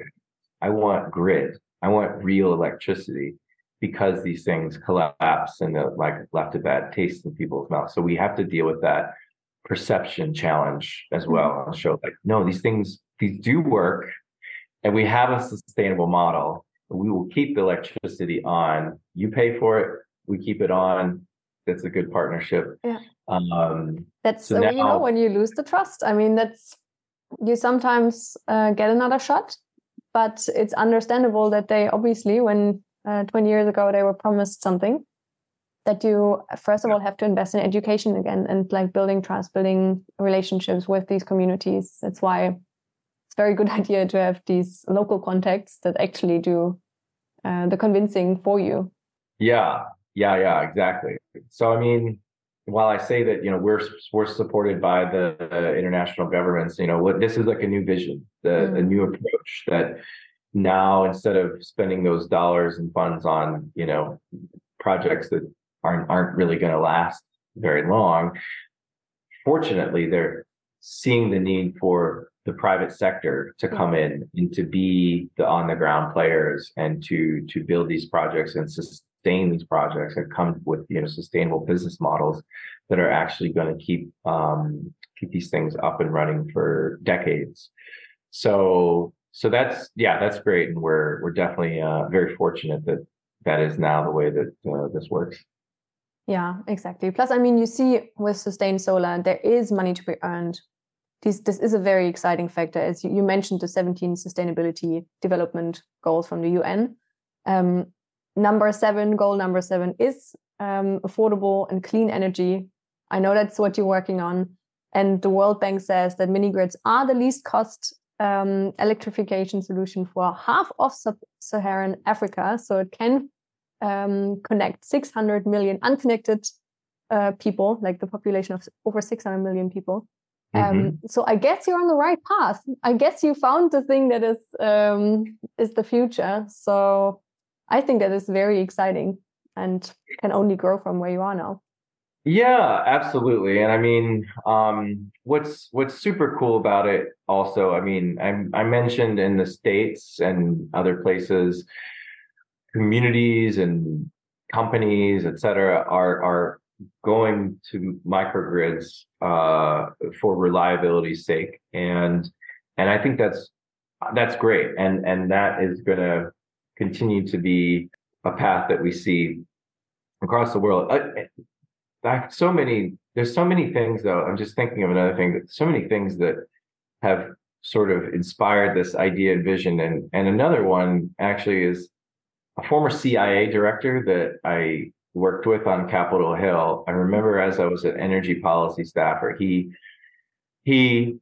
I want grid. I want real electricity because these things collapse and like left a bad taste in people's mouths. So we have to deal with that perception challenge as mm-hmm. well and show like, no, these things these do work and we have a sustainable model. We will keep the electricity on. You pay for it, we keep it on. That's a good partnership. Yeah. Um, that's so now, you know when you lose the trust. I mean, that's you sometimes uh, get another shot, but it's understandable that they obviously, when uh, 20 years ago they were promised something, that you first of all have to invest in education again and like building trust, building relationships with these communities. That's why it's a very good idea to have these local contacts that actually do uh, the convincing for you. Yeah, yeah, yeah, exactly. So, I mean, while I say that, you know, we're we're supported by the, the international governments, you know, what this is like a new vision, the mm. a new approach that now instead of spending those dollars and funds on, you know, projects that aren't aren't really going to last very long, fortunately, they're seeing the need for the private sector to come in and to be the on the ground players and to to build these projects and sustain these projects and come with you know sustainable business models that are actually going to keep um, keep these things up and running for decades. So so that's yeah that's great and we're we're definitely uh, very fortunate that that is now the way that uh, this works. Yeah, exactly. Plus, I mean, you see with Sustain Solar, there is money to be earned. This this is a very exciting factor, as you, you mentioned the 17 sustainability development goals from the UN. Um, number seven, goal number seven is um, affordable and clean energy. I know that's what you're working on. And the World Bank says that mini grids are the least cost um, electrification solution for half of sub Saharan Africa. So it can um, connect 600 million unconnected uh, people, like the population of over 600 million people. Um, mm-hmm. so I guess you're on the right path. I guess you found the thing that is um, is the future. So I think that is very exciting and can only grow from where you are now. Yeah, absolutely. And I mean, um, what's what's super cool about it also, I mean, I, I mentioned in the States and other places, communities and companies, et cetera, are are going to microgrids uh, for reliability's sake. And and I think that's that's great. And and that is gonna continue to be a path that we see across the world. So many, there's so many things though. I'm just thinking of another thing that so many things that have sort of inspired this idea and vision. And, and another one actually is a former CIA director that I worked with on Capitol Hill. I remember as I was an energy policy staffer, he, he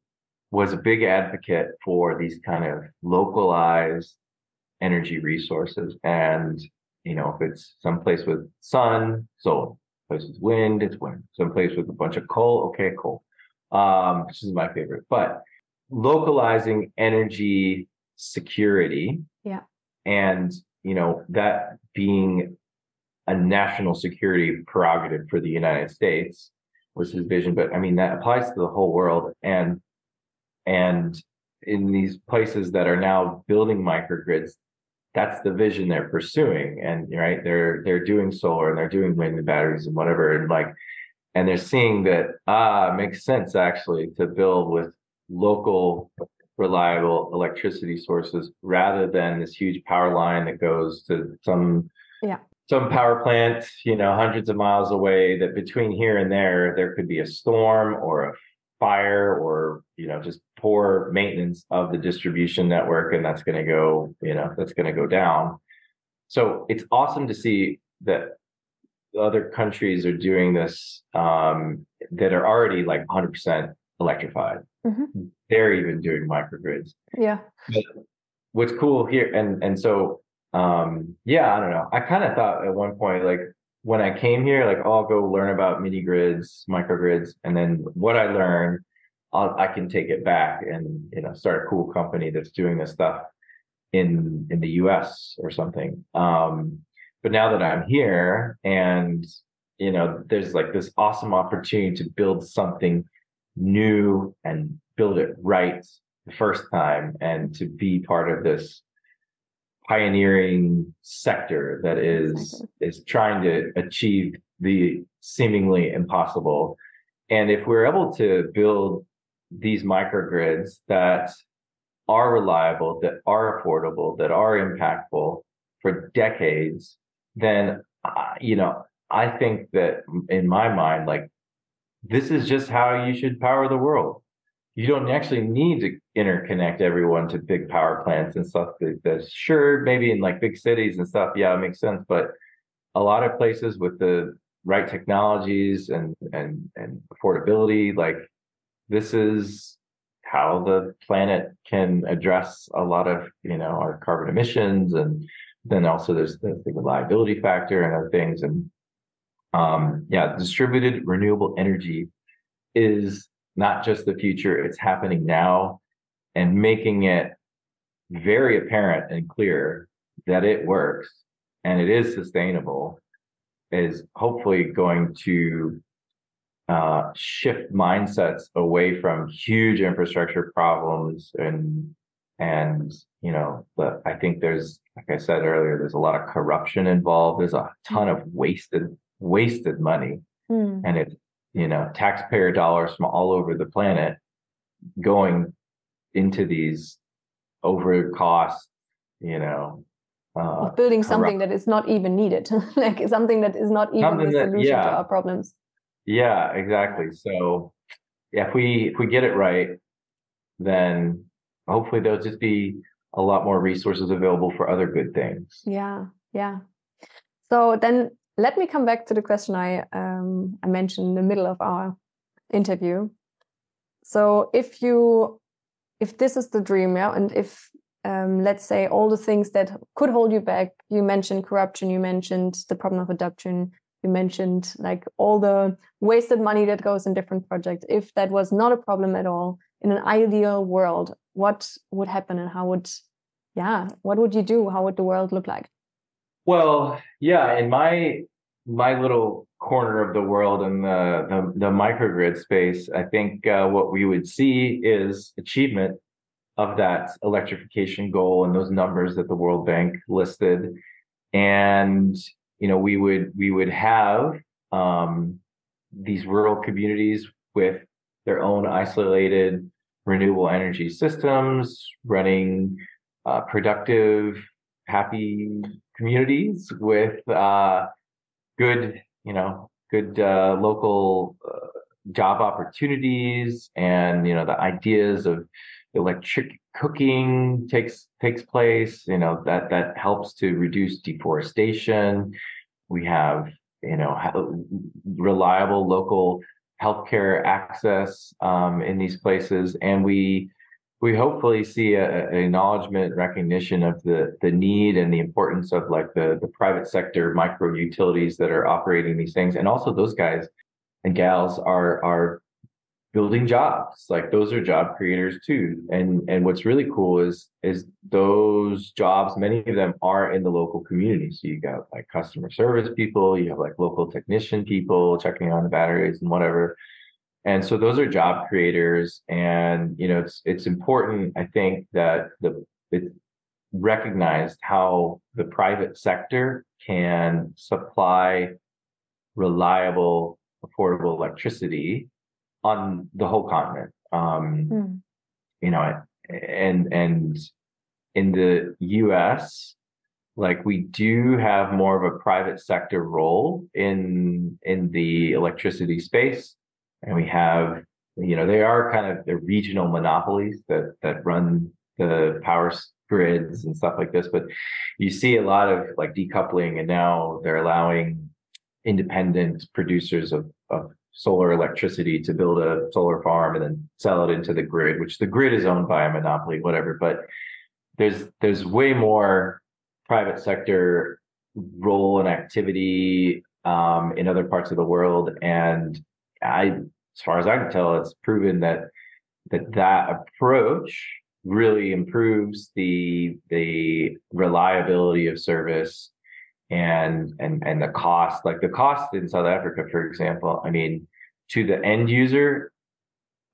was a big advocate for these kind of localized energy resources. And, you know, if it's someplace with sun, solar, place with wind, it's wind. Someplace with a bunch of coal, okay, coal. Um, which is my favorite. But localizing energy security. Yeah. And, you know, that being a national security prerogative for the United States was his vision. But I mean, that applies to the whole world. And, and in these places that are now building microgrids, that's the vision they're pursuing. And right they're they're doing solar and they're doing wind and batteries and whatever. And like and they're seeing that ah makes sense actually to build with local reliable electricity sources rather than this huge power line that goes to some yeah. some power plant you know hundreds of miles away that between here and there there could be a storm or a fire or you know just poor maintenance of the distribution network and that's going to go you know that's going to go down so it's awesome to see that other countries are doing this um, that are already like 100% electrified. Mm-hmm. They're even doing microgrids. Yeah. But what's cool here, and and so um, yeah, I don't know. I kind of thought at one point like when I came here, like oh, I'll go learn about mini grids, microgrids, and then what I learn, I'll, I can take it back and you know start a cool company that's doing this stuff in in the U.S. or something. Um, but now that I'm here and you know there's like this awesome opportunity to build something new and build it right the first time and to be part of this pioneering sector that is is trying to achieve the seemingly impossible. And if we're able to build these microgrids that are reliable that are affordable that are impactful for decades then uh, you know i think that in my mind like this is just how you should power the world you don't actually need to interconnect everyone to big power plants and stuff that's sure maybe in like big cities and stuff yeah it makes sense but a lot of places with the right technologies and and and affordability like this is how the planet can address a lot of you know our carbon emissions and then also there's the, the reliability factor and other things. And um, yeah, distributed renewable energy is not just the future, it's happening now and making it very apparent and clear that it works and it is sustainable is hopefully going to uh, shift mindsets away from huge infrastructure problems and and you know but i think there's like i said earlier there's a lot of corruption involved there's a ton of wasted wasted money mm. and it's you know taxpayer dollars from all over the planet going into these over cost you know uh, building something that is not even needed like something that is not even the solution that, yeah. to our problems yeah exactly so yeah, if we if we get it right then hopefully there'll just be a lot more resources available for other good things. Yeah, yeah. So then let me come back to the question I um, I mentioned in the middle of our interview. So if you if this is the dream, yeah, and if um, let's say all the things that could hold you back, you mentioned corruption, you mentioned the problem of adoption, you mentioned like all the wasted money that goes in different projects. If that was not a problem at all, in an ideal world, what would happen and how would yeah what would you do how would the world look like well yeah in my my little corner of the world in the the, the microgrid space i think uh, what we would see is achievement of that electrification goal and those numbers that the world bank listed. And you know we would we would have um, these rural communities with their own isolated renewable energy systems, running uh, productive, happy communities with uh, good, you know, good uh, local uh, job opportunities, and you know the ideas of electric cooking takes takes place. You know that that helps to reduce deforestation. We have you know reliable local healthcare access um, in these places, and we we hopefully see an acknowledgement recognition of the the need and the importance of like the the private sector micro utilities that are operating these things, and also those guys and gals are are building jobs. Like those are job creators too. And and what's really cool is is those jobs many of them are in the local community. So you got like customer service people you have like local technician people checking on the batteries and whatever and so those are job creators and you know it's it's important i think that the it recognized how the private sector can supply reliable affordable electricity on the whole continent. Um, mm. You know, and and in the U.S., like we do have more of a private sector role in in the electricity space, and we have you know they are kind of the regional monopolies that that run the power grids and stuff like this but you see a lot of like decoupling and now they're allowing independent producers of, of solar electricity to build a solar farm and then sell it into the grid, which the grid is owned by a monopoly, whatever. But there's there's way more private sector role and activity um, in other parts of the world, and I, as far as I can tell, it's proven that that that approach really improves the the reliability of service and and and the cost like the cost in south africa for example i mean to the end user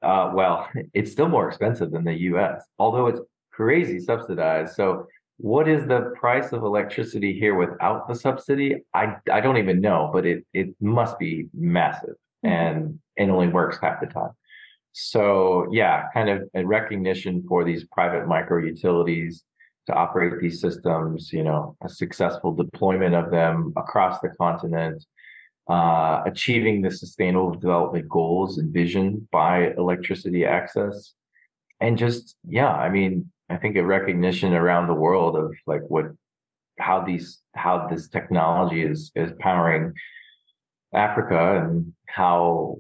uh, well it's still more expensive than the us although it's crazy subsidized so what is the price of electricity here without the subsidy i i don't even know but it it must be massive. And it only works half the time so yeah kind of a recognition for these private micro utilities to operate these systems, you know, a successful deployment of them across the continent, uh, achieving the sustainable development goals envisioned by electricity access. And just, yeah, I mean, I think a recognition around the world of like what, how these, how this technology is, is powering Africa and how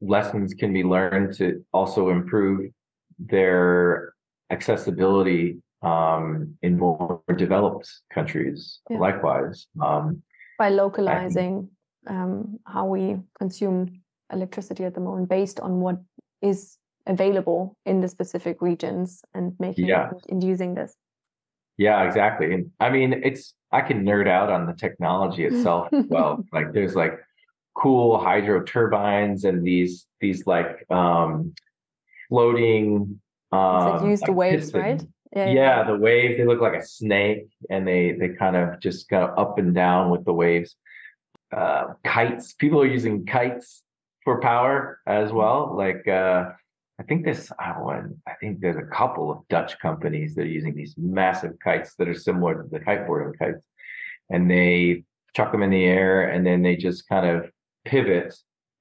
lessons can be learned to also improve their accessibility um, in more developed countries yeah. likewise. Um, By localizing um, how we consume electricity at the moment based on what is available in the specific regions and making yeah. and using this. Yeah, exactly. And I mean, it's I can nerd out on the technology itself as well. Like there's like cool hydro turbines and these these like um floating um use the waves, right? Yeah, yeah, yeah, the waves, they look like a snake and they they kind of just go up and down with the waves. Uh, kites, people are using kites for power as well. Like uh, I think this one, I think there's a couple of Dutch companies that are using these massive kites that are similar to the kiteboarding kites. And they chuck them in the air and then they just kind of pivot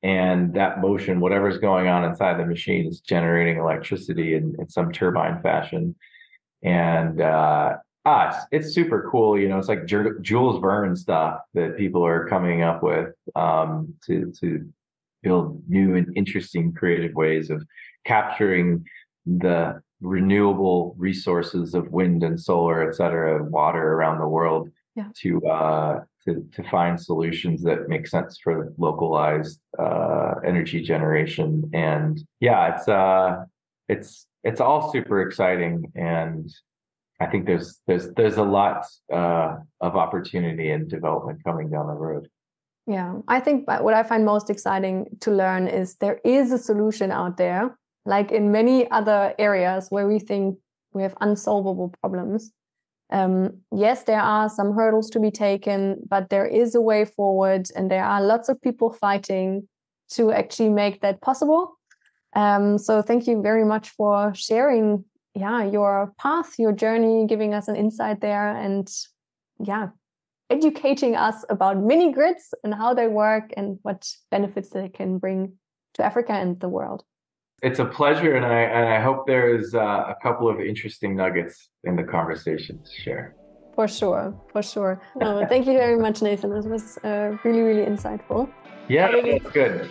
and that motion, whatever's going on inside the machine is generating electricity in, in some turbine fashion and uh, ah, it's, it's super cool. You know, it's like Jules Verne stuff that people are coming up with um, to to build new and interesting creative ways of capturing the renewable resources of wind and solar, et cetera, water around the world yeah. to uh, to to find solutions that make sense for localized uh, energy generation. And yeah, it's uh, it's it's all super exciting and I think there's there's there's a lot uh, of opportunity and development coming down the road. Yeah, I think what I find most exciting to learn is there is a solution out there, like in many other areas where we think we have unsolvable problems. Um, yes, there are some hurdles to be taken, but there is a way forward, and there are lots of people fighting to actually make that possible. Um, so thank you very much for sharing, yeah, your path, your journey, giving us an insight there, and yeah, educating us about mini grids and how they work and what benefits they can bring to Africa and the world. It's a pleasure, and I and I hope there is uh, a couple of interesting nuggets in the conversation to share. For sure, for sure. thank you very much, Nathan. This was uh, really, really insightful. Yeah, that's good.